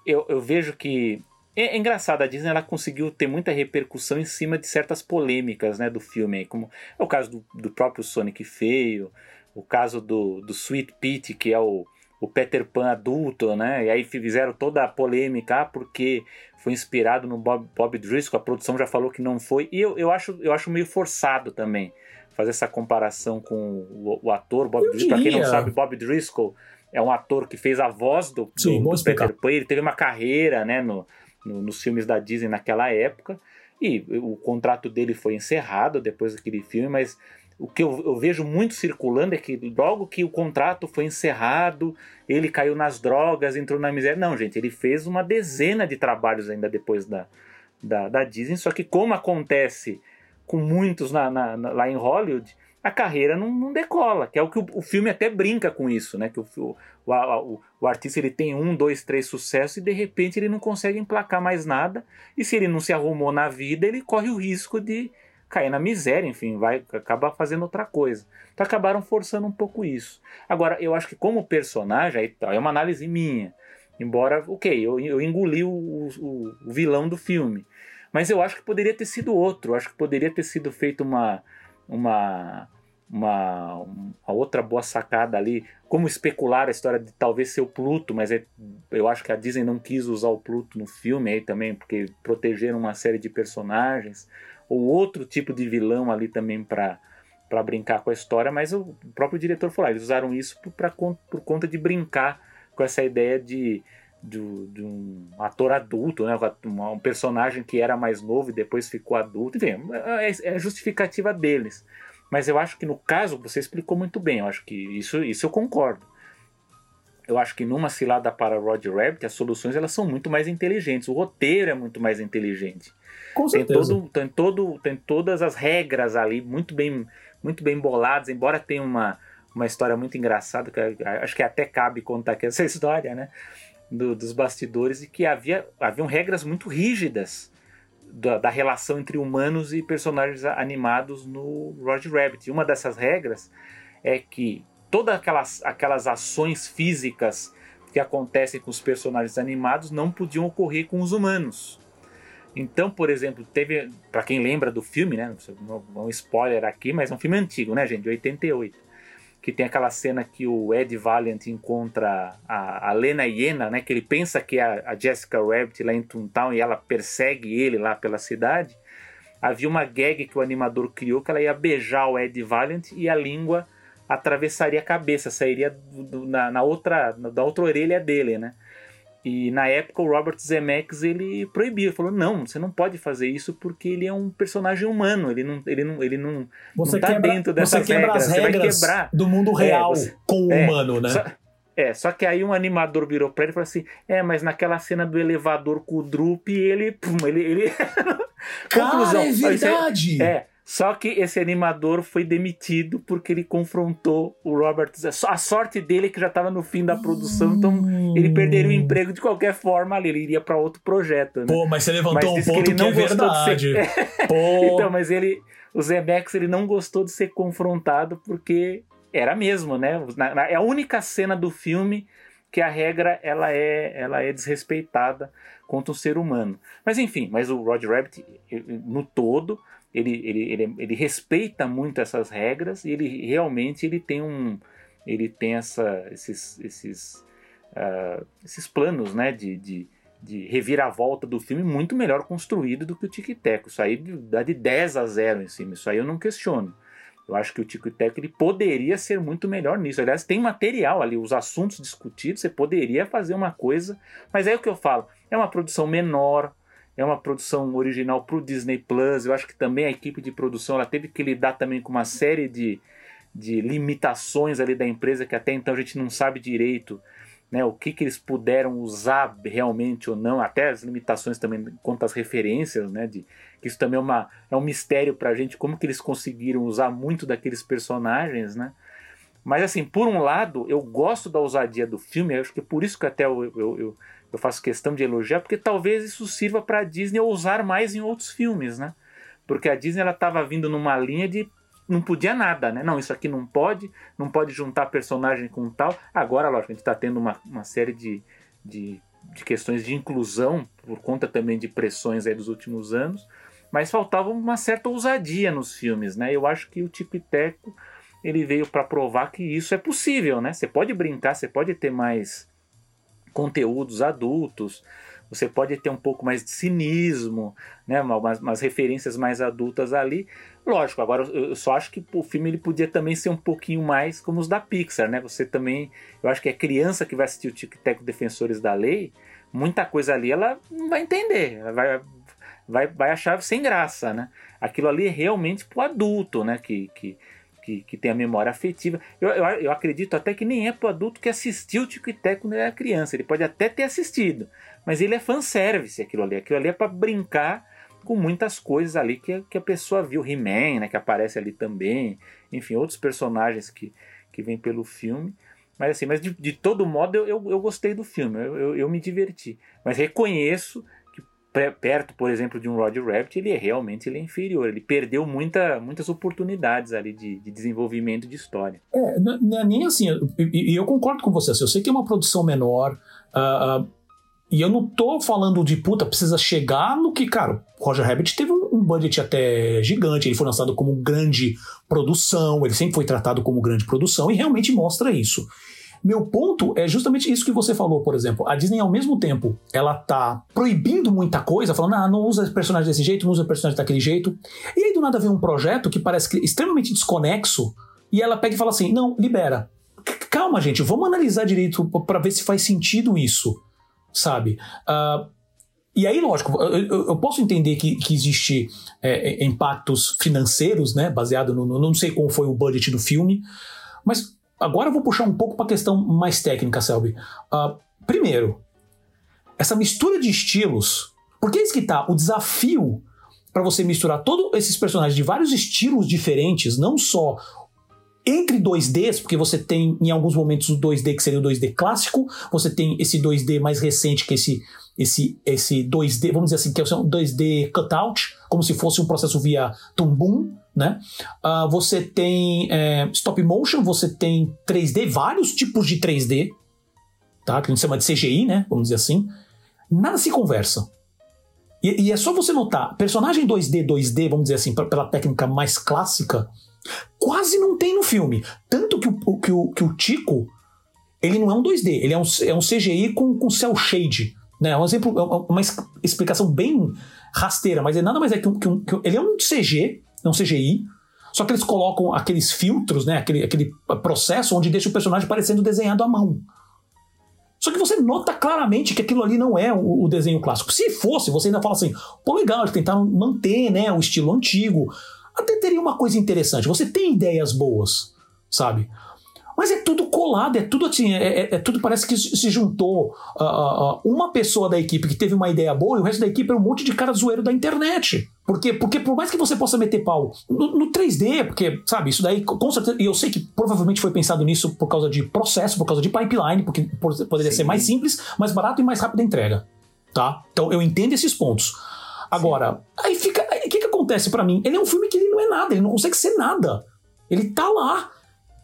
Eu, eu vejo que é, é, engraçado, a Disney ela conseguiu ter muita repercussão em cima de certas polêmicas né, do filme, como é o caso do, do próprio Sonic feio, o caso do, do Sweet Pete, que é o, o Peter Pan adulto, né? E aí fizeram toda a polêmica, ah, porque foi inspirado no Bob, Bob Driscoll, a produção já falou que não foi, e eu, eu, acho, eu acho meio forçado também fazer essa comparação com o, o ator Bob Driscoll. Pra quem não sabe, Bob Driscoll é um ator que fez a voz do, Sim, do, do Peter Pan, ele teve uma carreira, né, no no, nos filmes da Disney naquela época. E o contrato dele foi encerrado depois daquele filme, mas o que eu, eu, vejo muito circulando é que logo que o contrato foi encerrado, ele caiu nas drogas, entrou na miséria. Não, gente, ele fez uma dezena de trabalhos ainda depois da, da, da Disney, só que como acontece com muitos na, na, na, lá em Hollywood, a carreira não, não, decola, que é o que o, o, filme até brinca com isso, né? Que o, o, o, o, artista ele tem um, dois, três sucessos e de repente ele não consegue emplacar mais nada. E se ele não se arrumou na vida, ele corre o risco de cair na miséria, enfim, vai acabar fazendo outra coisa. Então acabaram forçando um pouco isso. Agora, eu acho que como personagem, aí tá, é uma análise minha. Embora, ok, eu, eu engoli o, vilão do filme. Mas eu acho que poderia ter sido outro. Acho que poderia ter sido feito uma uma, uma, uma, outra boa sacada ali, como especular a história de talvez ser o Pluto, mas é, eu acho que a Disney não quis usar o Pluto no filme aí também, porque protegeram uma série de personagens, ou outro tipo de vilão ali também para para brincar com a história, mas o próprio diretor falou, ah, eles usaram isso por, por conta de brincar com essa ideia de, de, de, um ator adulto, né? um personagem que era mais novo e depois ficou adulto. Enfim, é, é a justificativa deles. Mas eu acho que no caso você explicou muito bem. Eu acho que isso, isso eu concordo. Eu acho que numa cilada para Roger Rabbit as soluções elas são muito mais inteligentes. O roteiro é muito mais inteligente. Com certeza. Tem, todo, tem, todo, tem todas as regras ali muito bem, muito bem boladas. Embora tenha uma, uma história muito engraçada, que acho que até cabe contar aqui essa história, né? do, dos bastidores e que havia haviam regras muito rígidas da, da, relação entre humanos e personagens animados no Roger Rabbit. E uma dessas regras é que todas aquelas, aquelas ações físicas que acontecem com os personagens animados não podiam ocorrer com os humanos. Então, por exemplo, teve, para quem lembra do filme, né, um spoiler aqui, mas é um filme antigo, né, gente, de 88 que tem aquela cena que o Ed Valiant encontra a, a Lena Hiena, né? Que ele pensa que é a, a Jessica Rabbit lá em Toontown e ela persegue ele lá pela cidade. Havia uma gag que o animador criou que ela ia beijar o Ed Valiant e a língua atravessaria a cabeça, sairia do, na, na, outra, da outra orelha dele, né? E na época o Robert Zemeckis ele proibiu, ele falou: "Não, você não pode fazer isso porque ele é um personagem humano, ele não ele não ele não, você não tá quebra, dentro dessas você regras, as regras você vai quebrar do mundo é, real é, você, com o é, humano, né?" Só, é, só que aí um animador virou pra ele e falou assim: É, mas naquela cena do elevador com o Drup, ele. Pum, ele. ele... Conclusão. Cara, é verdade! É, Só que esse animador foi demitido porque ele confrontou o Robert. A sorte dele é que já estava no fim da produção, então ele perderia o hum. emprego de qualquer forma ali, ele iria para outro projeto. Né? Pô, mas você levantou mas um ponto que, que é verdade. Ser... então, mas ele, o Zemeckis, ele não gostou de ser confrontado porque era mesmo, né? É a única cena do filme que a regra ela é, ela é desrespeitada contra o ser humano. Mas enfim, mas o Roger Rabbit no todo ele, ele, ele, ele respeita muito essas regras e ele realmente ele tem um ele tem essa, esses, esses, uh, esses planos né, de, de, de reviravolta do filme muito melhor construído do que o Tic Teco. Isso aí dá de 10 a 0 em cima, isso aí eu não questiono. Eu acho que o Tico e Teco ele poderia ser muito melhor nisso. Aliás, tem material ali, os assuntos discutidos, você poderia fazer uma coisa, mas é o que eu falo, é uma produção menor, é uma produção original para o Disney Plus. Eu acho que também a equipe de produção ela teve que lidar também com uma série de, de limitações ali da empresa que até então a gente não sabe direito né, o que, que eles puderam usar realmente ou não, até as limitações também quanto às referências, né, de, que isso também é, uma, é um mistério para a gente, como que eles conseguiram usar muito daqueles personagens, né, mas assim, por um lado, eu gosto da ousadia do filme, acho que é por isso que até eu, eu, eu eu faço questão de elogiar, porque talvez isso sirva para a Disney ousar mais em outros filmes, né? Porque a Disney ela estava vindo numa linha de não podia nada, né? Não, isso aqui não pode, não pode juntar personagem com tal. Agora, lógico, a gente está tendo uma, uma série de, de, de, questões de inclusão, por conta também de pressões aí dos últimos anos, mas faltava uma certa ousadia nos filmes, né? Eu acho que o Tico e Teco ele veio para provar que isso é possível, né? Você pode brincar, você pode ter mais conteúdos adultos, você pode ter um pouco mais de cinismo, né, umas, umas, referências mais adultas ali. Lógico, agora eu só acho que o filme ele podia também ser um pouquinho mais como os da Pixar, né? Você também, eu acho que a criança que vai assistir o Tic Tac Defensores da Lei, muita coisa ali ela não vai entender, ela vai, vai, vai achar sem graça, né? Aquilo ali é realmente pro adulto, né? Que, que, que, que tem a memória afetiva. Eu, eu, eu acredito até que nem é pro adulto que assistiu o Tico e Teco quando era criança. Ele pode até ter assistido, mas ele é fanservice aquilo ali. Aquilo ali é para brincar com muitas coisas ali que, que a pessoa viu. He-Man, né, que aparece ali também. Enfim, outros personagens que, que vêm pelo filme. Mas assim, mas de, de todo modo eu, eu, eu, gostei do filme, eu, eu, eu me diverti. Mas reconheço perto, por exemplo, de um Roger Rabbit, ele é realmente ele é inferior. Ele perdeu muita, muitas oportunidades ali de, de desenvolvimento de história. É, não é nem assim. E eu, eu, concordo com você. Assim, eu sei que é uma produção menor. Uh, uh, e eu não tô falando de puta, precisa chegar no que, cara, Roger Rabbit teve um, um budget até gigante, ele foi lançado como grande produção, ele sempre foi tratado como grande produção e realmente mostra isso. Meu ponto é justamente isso que você falou, por exemplo. A Disney, ao mesmo tempo, ela tá proibindo muita coisa, falando, ah, não usa personagem desse jeito, não usa personagem daquele jeito. E aí, do nada, vem um projeto que parece extremamente desconexo e ela pega e fala assim: não, libera. Calma, gente, vamos analisar direito para ver se faz sentido isso, sabe? Uh, e aí, lógico, eu, eu, posso entender que, que existe é, é, impactos financeiros, né? Baseado no, no. Não sei qual foi o budget do filme, mas Agora eu vou puxar um pouco para a questão mais técnica, Selby. Uh, primeiro, essa mistura de estilos. Porque é isso que tá. O desafio para você misturar todos esses personagens de vários estilos diferentes, não só entre 2Ds, porque você tem em alguns momentos o 2D que seria o 2D clássico, você tem esse 2D mais recente que é esse esse esse 2D, vamos dizer assim, que é o 2D cutout, como se fosse um processo via Tumbum, né? Uh, você tem é, stop motion, você tem 3D, vários tipos de 3D, tá? Que a gente chama de CGI, né? Vamos dizer assim. Nada se conversa. E, e é só você notar, personagem 2D, 2D, vamos dizer assim, pela técnica mais clássica, quase não tem no filme. Tanto que o, que o, que o Tico, ele não é um 2D, ele é um, é um CGI com, com cel shade. Né? É um exemplo, é uma explicação bem rasteira, mas é nada mais é que um, que um, que ele é um CG é um CGI. Só que eles colocam aqueles filtros, né? Aquele, aquele processo onde deixa o personagem parecendo desenhado à mão. Só que você nota claramente que aquilo ali não é o, o desenho clássico. Se fosse, você ainda fala assim, pô, legal, eles tentaram manter né, o estilo antigo. Até teria uma coisa interessante. Você tem ideias boas, sabe? Mas é tudo colado, é tudo assim, é, é, é tudo parece que se juntou uh, uh, uma pessoa da equipe que teve uma ideia boa e o resto da equipe é um monte de cara zoeiro da internet. Porque, porque por mais que você possa meter pau no, no 3D, porque, sabe, isso daí, com certeza, e eu sei que provavelmente foi pensado nisso por causa de processo, por causa de pipeline, porque poderia Sim. ser mais simples, mais barato e mais rápido a entrega. Tá? Então eu entendo esses pontos. Agora, Sim. aí fica. O que, que acontece para mim? Ele é um filme que ele não é nada, ele não consegue ser nada. Ele tá lá.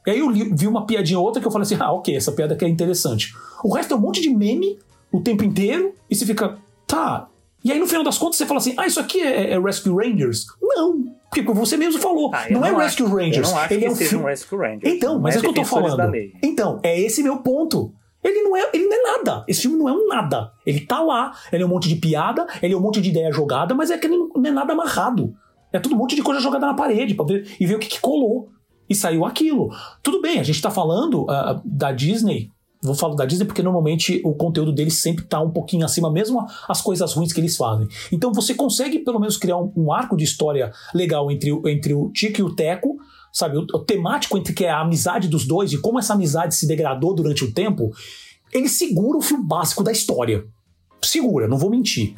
E aí eu li, vi uma piadinha ou outra que eu falei assim: ah, ok, essa piada aqui é interessante. O resto é um monte de meme o tempo inteiro, e você fica, tá, e aí, no final das contas, você fala assim: ah, isso aqui é, é Rescue Rangers? Não. Porque você mesmo falou, ah, não, é não é Rescue Rangers. Eu não acho ele que é um seja um Rescue Rangers. Então, mas é o que eu tô falando. Então, é esse meu ponto. Ele não, é, ele não é nada. Esse filme não é um nada. Ele tá lá, ele é um monte de piada, ele é um monte de ideia jogada, mas é que ele não é nada amarrado. É tudo um monte de coisa jogada na parede pra ver, e ver o que, que colou. E saiu aquilo. Tudo bem, a gente tá falando uh, da Disney Vou falar da Disney porque normalmente o conteúdo deles sempre está um pouquinho acima, mesmo as coisas ruins que eles fazem. Então você consegue pelo menos criar um, um arco de história legal entre, entre o Tico e o Teco, sabe? O, o, temático entre que é a amizade dos dois e como essa amizade se degradou durante o tempo. Ele segura o fio básico da história. Segura, não vou mentir.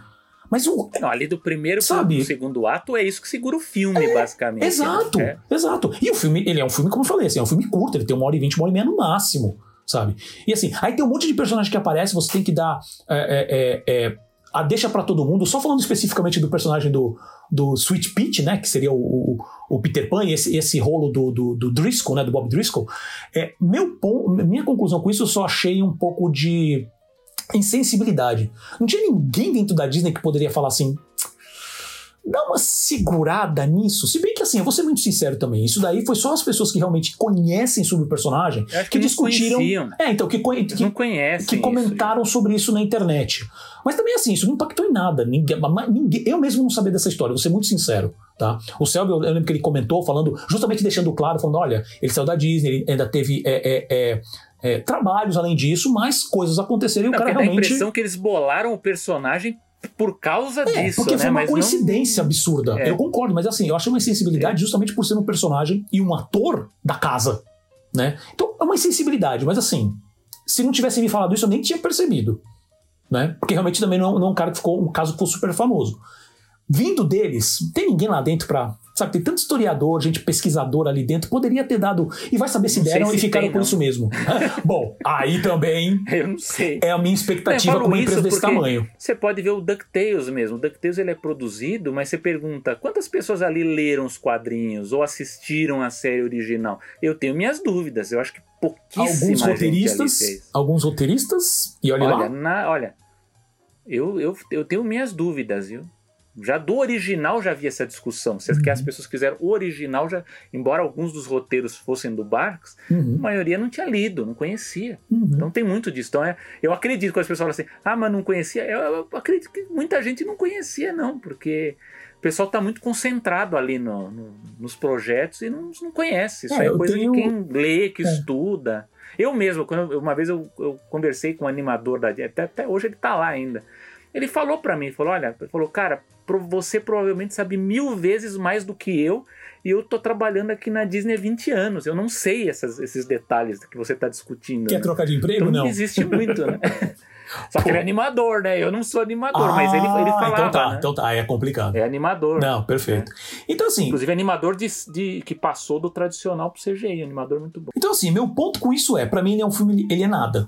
Mas o. Não, ali do primeiro sabe? pro segundo ato é isso que segura o filme, é, basicamente. Exato, né? exato. E o filme, ele é um filme, como eu falei, assim, é um filme curto, ele tem uma hora e vinte, uma hora e meia no máximo sabe? E assim, aí tem um monte de personagem que aparece, você tem que dar é, é, é, é a deixa para todo mundo. Só falando especificamente do personagem do, do Sweet Peach, né? Que seria o, o, o Peter Pan e esse, esse rolo do, do, do, Driscoll, né? Do Bob Driscoll. É, meu ponto, minha conclusão com isso, eu só achei um pouco de insensibilidade. Não tinha ninguém dentro da Disney que poderia falar assim, dá uma segurada nisso. Se bem que assim, eu vou ser muito sincero também. Isso daí foi só as pessoas que realmente conhecem sobre o personagem que, que discutiram. Conheciam. É, então, que, que, não conhecem que comentaram isso. sobre isso na internet. Mas também assim, isso não impactou em nada. Ninguém, ninguém, eu mesmo não sabia dessa história, vou ser muito sincero. Tá? O Selby, eu lembro que ele comentou, falando, justamente deixando claro, falando: olha, ele saiu da Disney, ele ainda teve. É, é, é, é trabalhos além disso, mas coisas aconteceram e o cara realmente. Dá a impressão que eles bolaram o personagem por causa é, disso, porque né? foi uma mas coincidência não... absurda. É. Eu concordo, mas assim, eu achei uma insensibilidade é. justamente por ser um personagem e um ator da casa, né? Então, é uma insensibilidade, mas assim, se não tivessem me falado isso, eu nem tinha percebido, né? Porque realmente também não, não é um cara que ficou, um caso que ficou super famoso. Vindo deles, tem ninguém lá dentro pra Sabe, tem tanto historiador, gente pesquisador ali dentro, poderia ter dado. E vai saber se não deram se e ficaram tem, por isso mesmo. Bom, aí também. Eu não sei. É a minha expectativa com uma empresa desse tamanho. Você pode ver o DuckTales mesmo. O DuckTales ele é produzido, mas você pergunta quantas pessoas ali leram os quadrinhos ou assistiram a série original? Eu tenho minhas dúvidas. Eu acho que pouquíssima alguns roteiristas, Alguns roteiristas, e olha, olha lá. Na, olha, eu, eu, eu tenho minhas dúvidas, viu? Já do original já havia essa discussão. Se uhum. as pessoas quiseram o original, já, embora alguns dos roteiros fossem do Barks, uhum. a maioria não tinha lido, não conhecia. Uhum. Então tem muito disso. Então é, eu acredito que as pessoas falam assim, ah, mas não conhecia. Eu, eu acredito que muita gente não conhecia, não, porque o pessoal está muito concentrado ali no, no, nos projetos e não, não conhece. Isso é, é coisa tenho... de quem lê, que é. estuda. Eu mesmo, quando, uma vez eu, eu conversei com um animador da até, até hoje ele está lá ainda. Ele falou para mim, falou, olha, ele falou, cara, você provavelmente sabe mil vezes mais do que eu e eu tô trabalhando aqui na Disney há 20 anos. Eu não sei essas, esses detalhes que você tá discutindo. Quer né? trocar de emprego? Então, não. existe muito, né? Só Pô. que ele é animador, né? Eu não sou animador, ah, mas ele, ele ah, falava, então tá, né? então tá, é complicado. É animador. Não, perfeito. Né? Então assim... Inclusive animador de, de, que passou do tradicional pro CGI, animador muito bom. Então assim, meu ponto com isso é, para mim ele é um filme, ele é nada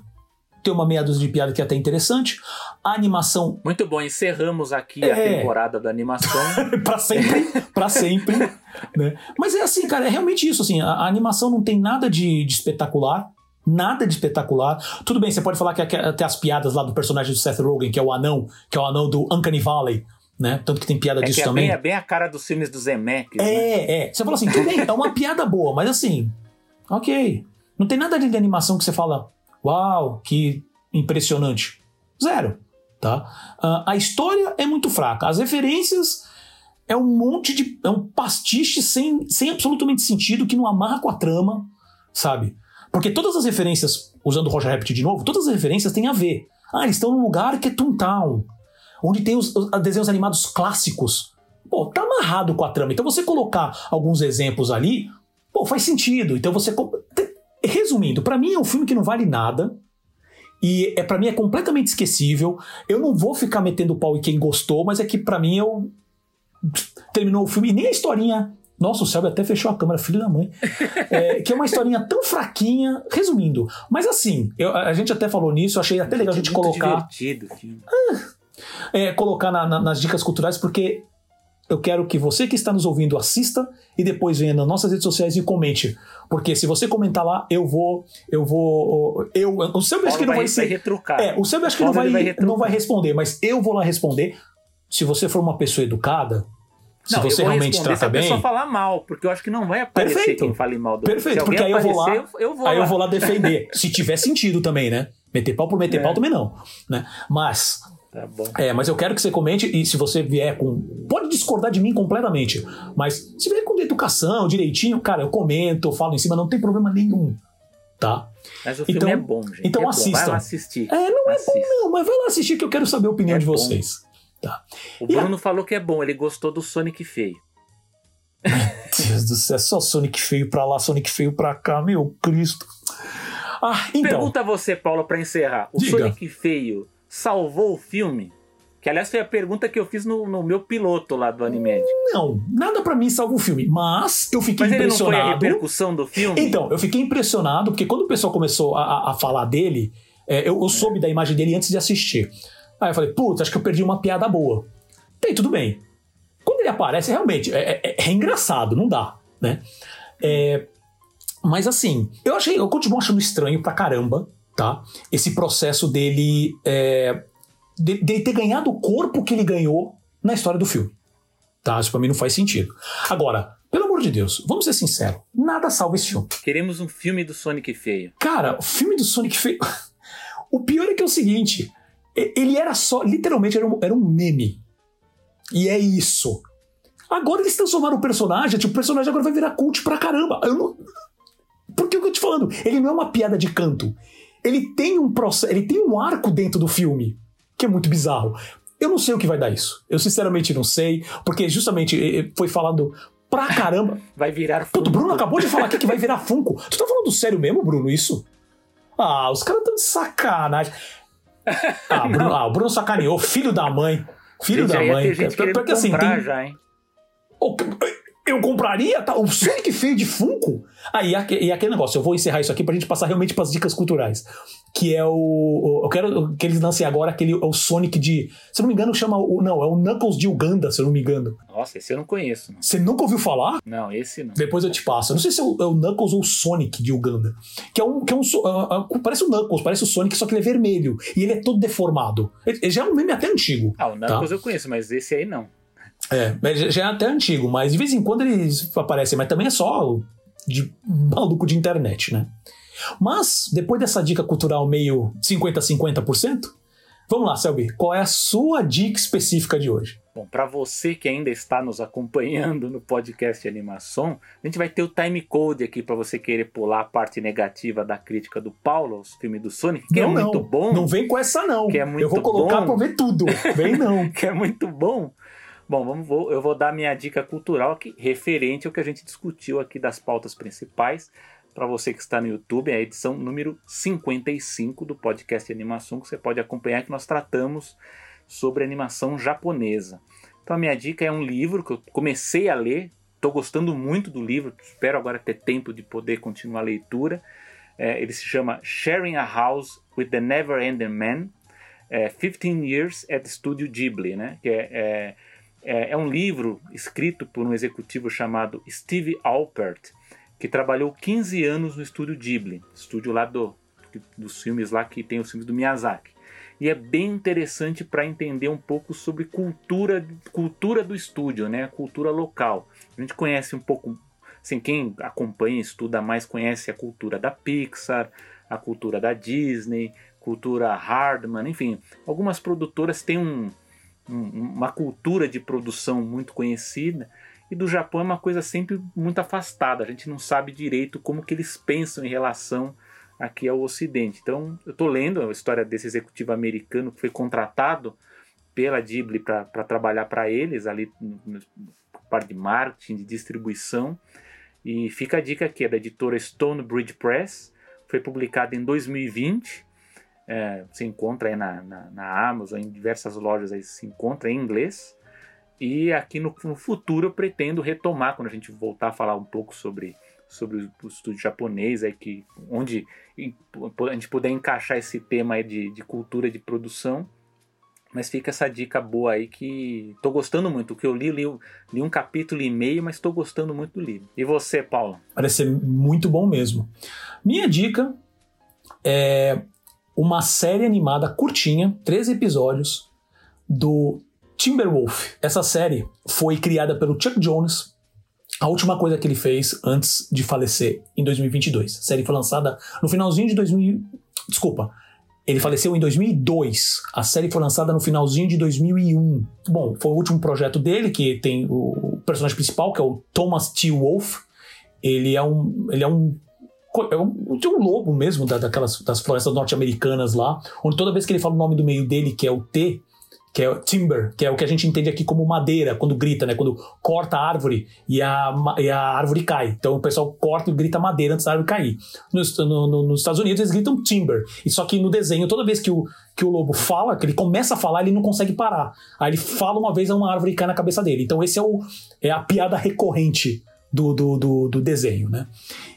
tem uma meia dúzia de piada que é até interessante. A animação. Muito bom, encerramos aqui é... a temporada da animação. para sempre, para sempre. né? Mas é assim, cara, é realmente isso. Assim, a, a animação não tem nada de, de, espetacular. Nada de espetacular. Tudo bem, você pode falar que até as piadas lá do personagem do Seth Rogen, que é o anão, que é o anão do Uncanny Valley, né? Tanto que tem piada é disso é também. Bem, é bem a cara dos filmes do Zemeckis. É, né? é. Você fala assim, tudo bem, é uma piada boa, mas assim, ok. Não tem nada de animação que você fala, Uau, que impressionante. Zero. Tá? Uh, a história é muito fraca. As referências é um monte de. é um pastiche sem, sem absolutamente sentido que não amarra com a trama, sabe? Porque todas as referências, usando o Roger Rabbit de novo, todas as referências têm a ver. Ah, eles estão num lugar que é Toontown, onde tem os, os desenhos animados clássicos. Pô, tá amarrado com a trama. Então você colocar alguns exemplos ali, pô, faz sentido. Então você Resumindo, para mim é um filme que não vale nada. E é para mim é completamente esquecível. Eu não vou ficar metendo pau em quem gostou, mas é que para mim eu terminou o filme e nem a historinha. Nossa, o Selby até fechou a câmera, filho da mãe. É, que é uma historinha tão fraquinha. Resumindo, mas assim, eu, a gente até falou nisso, eu achei até legal a gente colocar. Divertido, filme. É, colocar na- na- nas dicas culturais, porque eu quero que você que está nos ouvindo assista e depois venha nas nossas redes sociais e comente. Porque se você comentar lá, eu vou. Eu vou. Eu, o Selby acho que não vai vai, ser. vai retrucar. É, o Selby acho que não vai, retrucar. não vai responder, mas eu vou lá responder. Se você for uma pessoa educada, se Não, você realmente trata se a bem. falar mal, porque eu acho que não vai aparecer Perfeito. quem fale mal do Perfeito, porque aí eu vou lá- eu, eu vou Aí lá. eu vou lá defender. se tiver sentido também, né? Meter pau por meter É. pau também não. Né? Mas Tá bom. É, mas eu quero que você comente e se você vier com. Pode discordar de mim completamente, mas se vier com educação, direitinho, cara, eu comento, eu falo em cima, não tem problema nenhum. Tá? Mas o filme Então- é bom, gente. então é bom. assistam. Vai lá assistir. É, não é Assista. bom, não, mas vai lá assistir que eu quero saber a opinião É de bom. vocês. O Bruno falou que é bom, ele gostou do Sonic feio. Deus do céu, só Sonic feio pra lá, Sonic feio pra cá, meu Cristo. Ah, então. Pergunta a você, Paula, pra encerrar. O Diga. Sonic feio salvou o filme? Que aliás foi a pergunta que eu fiz no, no meu piloto lá do Animed. Não, nada pra mim salva o filme, mas eu fiquei Mas ele não foi a impressionado. repercussão do filme? Então, eu fiquei impressionado, porque quando o pessoal começou a, a- falar dele, é, eu, eu soube da imagem dele antes de assistir. Aí eu falei, putz, acho que eu perdi uma piada boa. Tem, tudo bem. Quando ele aparece, realmente, é, é- é engraçado, não dá, né? É, mas assim, eu achei, eu continuo achando estranho pra caramba, tá? Esse processo dele, é, de, de ter ganhado o corpo que ele ganhou na história do filme. Tá? Isso pra mim não faz sentido. Agora, pelo amor de Deus, vamos ser sinceros, nada salva esse filme. Queremos um filme do Sonic feio. Cara, o filme do Sonic feio. O pior é que é o seguinte: ele era só. Literalmente era um, era um meme. E é isso. Agora eles transformaram o personagem, tipo, o personagem agora vai virar cult pra caramba. Eu não. Porque o que eu tô te falando, ele não é uma piada de canto. Ele tem um processo, ele tem um arco dentro do filme, que é muito bizarro. Eu não sei o que vai dar isso. Eu sinceramente não sei, porque justamente foi falado pra caramba. Vai virar Puta, o Bruno Funko. acabou de falar aqui que vai virar Funko. Tu tá falando sério mesmo, Bruno, isso? Ah, os caras tão de sacanagem. Ah, Bruno, ah, o Bruno sacaneou, filho da mãe. Filho Gente, da mãe. Porque assim, tem. já, hein? Oh, Eu compraria tá? o Sonic feio de Funko? Aí e, aque- e aquele negócio, eu vou encerrar isso aqui pra gente passar realmente pras dicas culturais. Que é o. o- eu quero que eles lancem agora aquele o Sonic de. Se eu não me engano, chama. O, não, é o Knuckles de Uganda, se eu não me engano. Nossa, esse eu não conheço. Não, Você nunca ouviu falar? não esse não. Depois eu te passo. Eu não sei se é o, é o Knuckles ou o Sonic de Uganda. Que é um. Que é um ah, ah, parece o Knuckles, parece o Sonic, só que ele é vermelho. E ele é todo deformado. Ele, ele já é um meme até antigo. Ah, o Knuckles eu conheço, mas esse aí não. É, mas já- é até antigo, mas de vez em quando eles aparecem, mas também é só de maluco de internet, né? Mas, depois dessa dica cultural meio 50-50%, vamos lá, Selby, qual é a sua dica específica de hoje? Bom, para você que ainda está nos acompanhando no podcast de animação, a gente vai ter o time code aqui para você querer pular a parte negativa da crítica do Paulo aos filmes do Sonic, que é não, muito não, bom. Não vem com essa, não. Que é muito Eu vou colocar pra ver tudo. Vem não. que é muito bom. Bom, vamos, vou, eu vou dar minha dica cultural aqui, referente ao que a gente discutiu aqui das pautas principais. Para você que está no YouTube, é a edição número 55 do podcast animação, que você pode acompanhar, que nós tratamos sobre animação japonesa. Então, a minha dica é um livro que eu comecei a ler, estou gostando muito do livro, espero agora ter tempo de poder continuar a leitura. É, ele se chama Sharing a House with the Never Ending Man, é, 15 Years at Studio Ghibli, né? que é, é, é, é um livro escrito por um executivo chamado Steve Alpert, que trabalhou 15 anos no estúdio Ghibli, estúdio lá do, dos filmes lá que tem os filmes do Miyazaki. E é bem interessante para entender um pouco sobre cultura, cultura do estúdio, né? cultura local. A gente conhece um pouco, assim, quem acompanha estuda mais conhece a cultura da Pixar, a cultura da Disney, cultura Hardman, enfim, algumas produtoras têm um- uma cultura de produção muito conhecida e do Japão é uma coisa sempre muito afastada. A gente não sabe direito como que eles pensam em relação aqui ao Ocidente. Então, eu estou lendo a história desse executivo americano que foi contratado pela Ghibli para trabalhar para eles ali no, no parte de marketing, de distribuição. E fica a dica aqui, é da editora Stonebridge Press, foi publicado em 2020. É, você encontra aí na, na, na Amazon, em diversas lojas aí se encontra em inglês. E aqui no, no, futuro eu pretendo retomar, quando a gente voltar a falar um pouco sobre, sobre o estúdio japonês, aí que, onde a gente puder encaixar esse tema aí de, de cultura de produção. Mas fica essa dica boa aí que tô gostando muito. O que eu li, li, li um capítulo e meio, mas estou gostando muito do livro. E você, Paulo? Parece ser muito bom mesmo. Minha dica é uma série animada curtinha, três episódios, do Timberwolf. Essa série foi criada pelo Chuck Jones. A última coisa que ele fez antes de falecer em 2022. A série foi lançada no finalzinho de 2000. Desculpa. Ele faleceu em 2002. A série foi lançada no finalzinho de 2001. Bom, foi o último projeto dele, que tem o personagem principal, que é o Thomas T. Wolf. Ele é um, ele é um é um, um lobo mesmo da, daquelas das florestas norte-americanas lá, onde toda vez que ele fala o nome do meio dele, que é o T, que é o timber, que é o que a gente entende aqui como madeira, quando grita, né? Quando corta a árvore e a, e a árvore cai. Então o pessoal corta e grita madeira antes da árvore cair. Nos, no, no, nos Estados Unidos eles gritam timber. E só que no desenho, toda vez que o, que o lobo fala, que ele começa a falar, ele não consegue parar. Aí ele fala uma vez, uma árvore cai na cabeça dele. Então esse é, o, é a piada recorrente do, do, do, do desenho, né?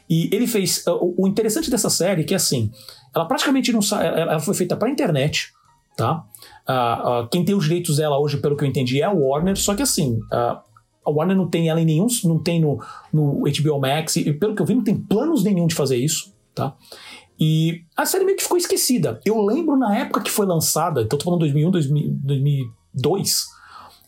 E ele fez. O, o interessante dessa série é que, assim, ela praticamente não ela foi feita para internet, tá? Uh, uh, quem tem os direitos dela hoje, pelo que eu entendi, é a Warner, só que assim, uh, a Warner não tem ela em nenhum, não tem no, no HBO Max, e pelo que eu vi, não tem planos nenhum de fazer isso, tá? E a série meio que ficou esquecida. Eu lembro na época que foi lançada, então tô falando 2001, 2000, 2002,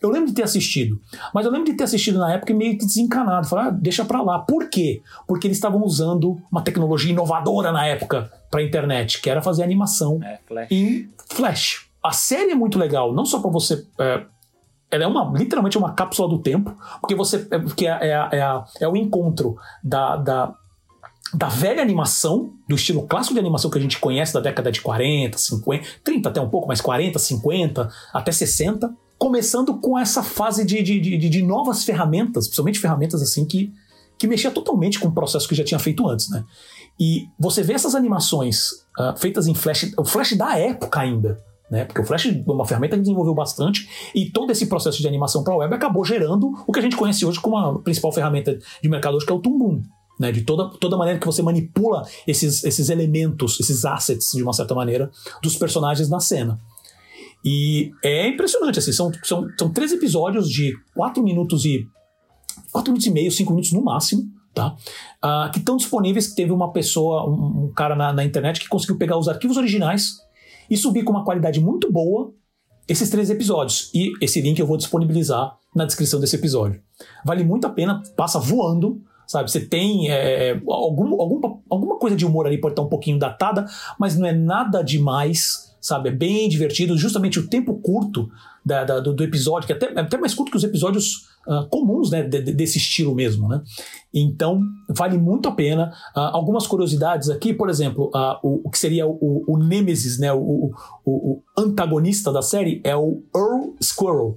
eu lembro de ter assistido, mas eu lembro de ter assistido na época e meio que desencanado. Falei, ah, deixa pra lá. Por quê? Porque eles estavam usando uma tecnologia inovadora na época pra internet, que era fazer animação é, flash. em Flash. A série é muito legal, não só para você. É, ela é uma, literalmente uma cápsula do tempo, porque você. É, porque é, é, é, é o encontro da, da, da velha animação, do estilo clássico de animação que a gente conhece da década de 40, 50, 30 até um pouco, mais 40, 50, até 60, começando com essa fase de, de, de, de novas ferramentas, principalmente ferramentas assim que, que mexia totalmente com o processo que já tinha feito antes, né? E você vê essas animações uh, feitas em Flash, o Flash da época ainda, né? Porque o Flash é uma ferramenta que desenvolveu bastante e todo esse processo de animação para a web acabou gerando o que a gente conhece hoje como a principal ferramenta de mercado hoje, que é o Tumbum. Né, de toda, toda maneira que você manipula esses, esses elementos, esses assets, de uma certa maneira, dos personagens na cena. E é impressionante, assim, são, são, são três episódios de quatro minutos e. quatro minutos e meio, cinco minutos no máximo, tá? Uh, que estão disponíveis, que teve uma pessoa, um, um cara na, na, internet que conseguiu pegar os arquivos originais e subir com uma qualidade muito boa esses três episódios. E esse link eu vou disponibilizar na descrição desse episódio. Vale muito a pena, passa voando, sabe? Você tem é, algum, algum, alguma coisa de humor ali, pode estar um pouquinho datada, mas não é nada demais sabe? É bem divertido, justamente o tempo curto da, da, do, do, episódio, que é até, é até mais curto que os episódios uh, comuns, né? De, de, desse estilo mesmo, né? Então, vale muito a pena. Uh, algumas curiosidades aqui, por exemplo, uh, o, o, que seria o, o Nemesis, né? O, o, antagonista da série é o Earl Squirrel,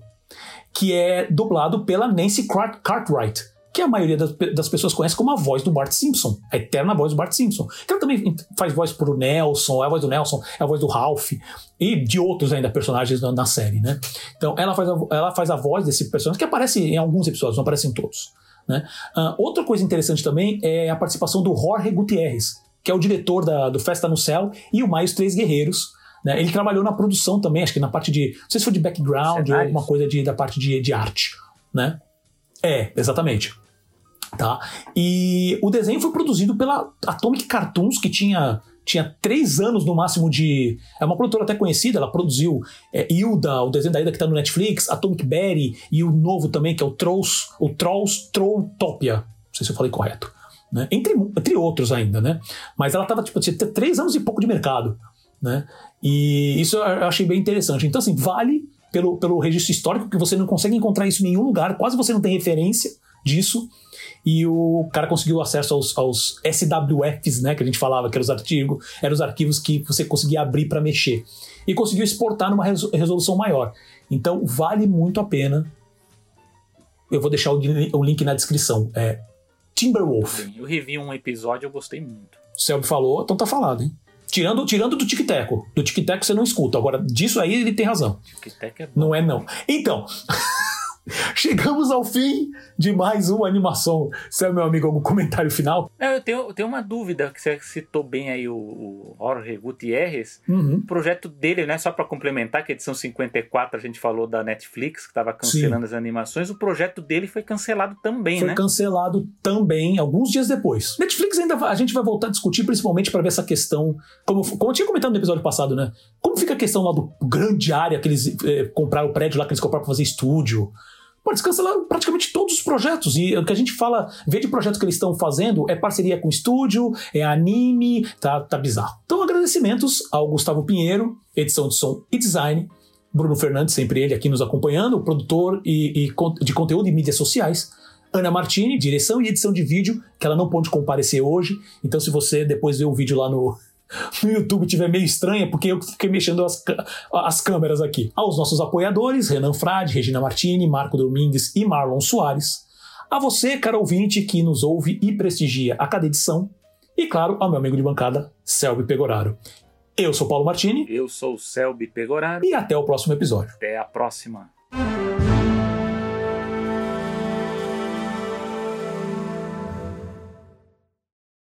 que é dublado pela Nancy Cartwright que a maioria das, das, pessoas conhece como a voz do Bart Simpson, a eterna voz do Bart Simpson. Que ela também faz voz pro Nelson, é a voz do Nelson, é a voz do Ralph e de outros ainda personagens na, na série, né? Então ela faz, a, ela faz a voz desse personagem que aparece em alguns episódios, não aparece em todos. Né? Uh, outra coisa interessante também é a participação do Jorge Gutierrez, que é o diretor da, do Festa no Céu e o Mais Três Guerreiros, né? Ele trabalhou na produção também, acho que na parte de. Não sei se foi de background ou alguma coisa de, da parte de, de arte. Né? É, exatamente. Tá? E o desenho foi produzido pela Atomic Cartoons, que tinha, tinha três anos no máximo de. É uma produtora até conhecida, ela produziu é, o desenho da Hilda que está no Netflix, Atomic Berry e o novo também, que é o Trolls, o Trolls Trolltopia. Não sei se eu falei correto. Né? Entre, entre outros ainda, né? Mas ela estava tipo, tinha três anos e pouco de mercado. Né? E isso eu achei bem interessante. Então, assim, vale pelo, pelo registro histórico, que você não consegue encontrar isso em nenhum lugar, quase você não tem referência disso e o cara conseguiu acesso aos, aos SWFs, né, que a gente falava, que eram os artigos, eram os arquivos que você conseguia abrir para mexer. E conseguiu exportar numa resolução maior. Então vale muito a pena. Eu vou deixar o, o link na descrição. É Timberwolf. Eu revi um episódio, eu gostei muito. O Selby falou, então tá falado, hein? Tirando, tirando do tic-teco. Do tic-teco você não escuta. Agora, disso aí ele tem razão. Tic-teco é bom. Não é, não. Então. Chegamos ao fim de mais uma animação. Você, meu amigo, algum comentário final? É, eu tenho, tenho uma dúvida, que você citou bem aí o, o Jorge Gutierrez. Uhum. O projeto dele, né, só para complementar, que a edição 54 a gente falou da Netflix, que estava cancelando Sim. as animações, o projeto dele foi cancelado também, foi né? Foi cancelado também, alguns dias depois. Netflix ainda a gente vai voltar a discutir, principalmente para ver essa questão, como, como eu tinha comentado no episódio passado, né? Como fica a questão lá do grande área que eles eh, compraram o prédio lá que eles compraram para fazer estúdio? Pô, eles cancelaram praticamente todos os projetos. E o que a gente fala, vê de projetos que eles estão fazendo, é parceria com estúdio, é anime, tá, tá bizarro. Então, agradecimentos ao Gustavo Pinheiro, edição de som e design. Bruno Fernandes, sempre ele aqui nos acompanhando, produtor e, e de conteúdo e mídias sociais. Ana Martini, direção e edição de vídeo, que ela não pôde comparecer hoje. Então, se você depois ver o vídeo lá no, no YouTube tiver meio estranha, porque eu fiquei mexendo as, as câmeras aqui. Aos nossos apoiadores, Renan Frade, Regina Martini, Marco Domingues e Marlon Soares. A você, cara ouvinte, que nos ouve e prestigia a cada edição. E claro, ao meu amigo de bancada, Selby Pegoraro. Eu sou Paulo Martini. Eu sou o Selby Pegoraro. E até o próximo episódio. Até a próxima.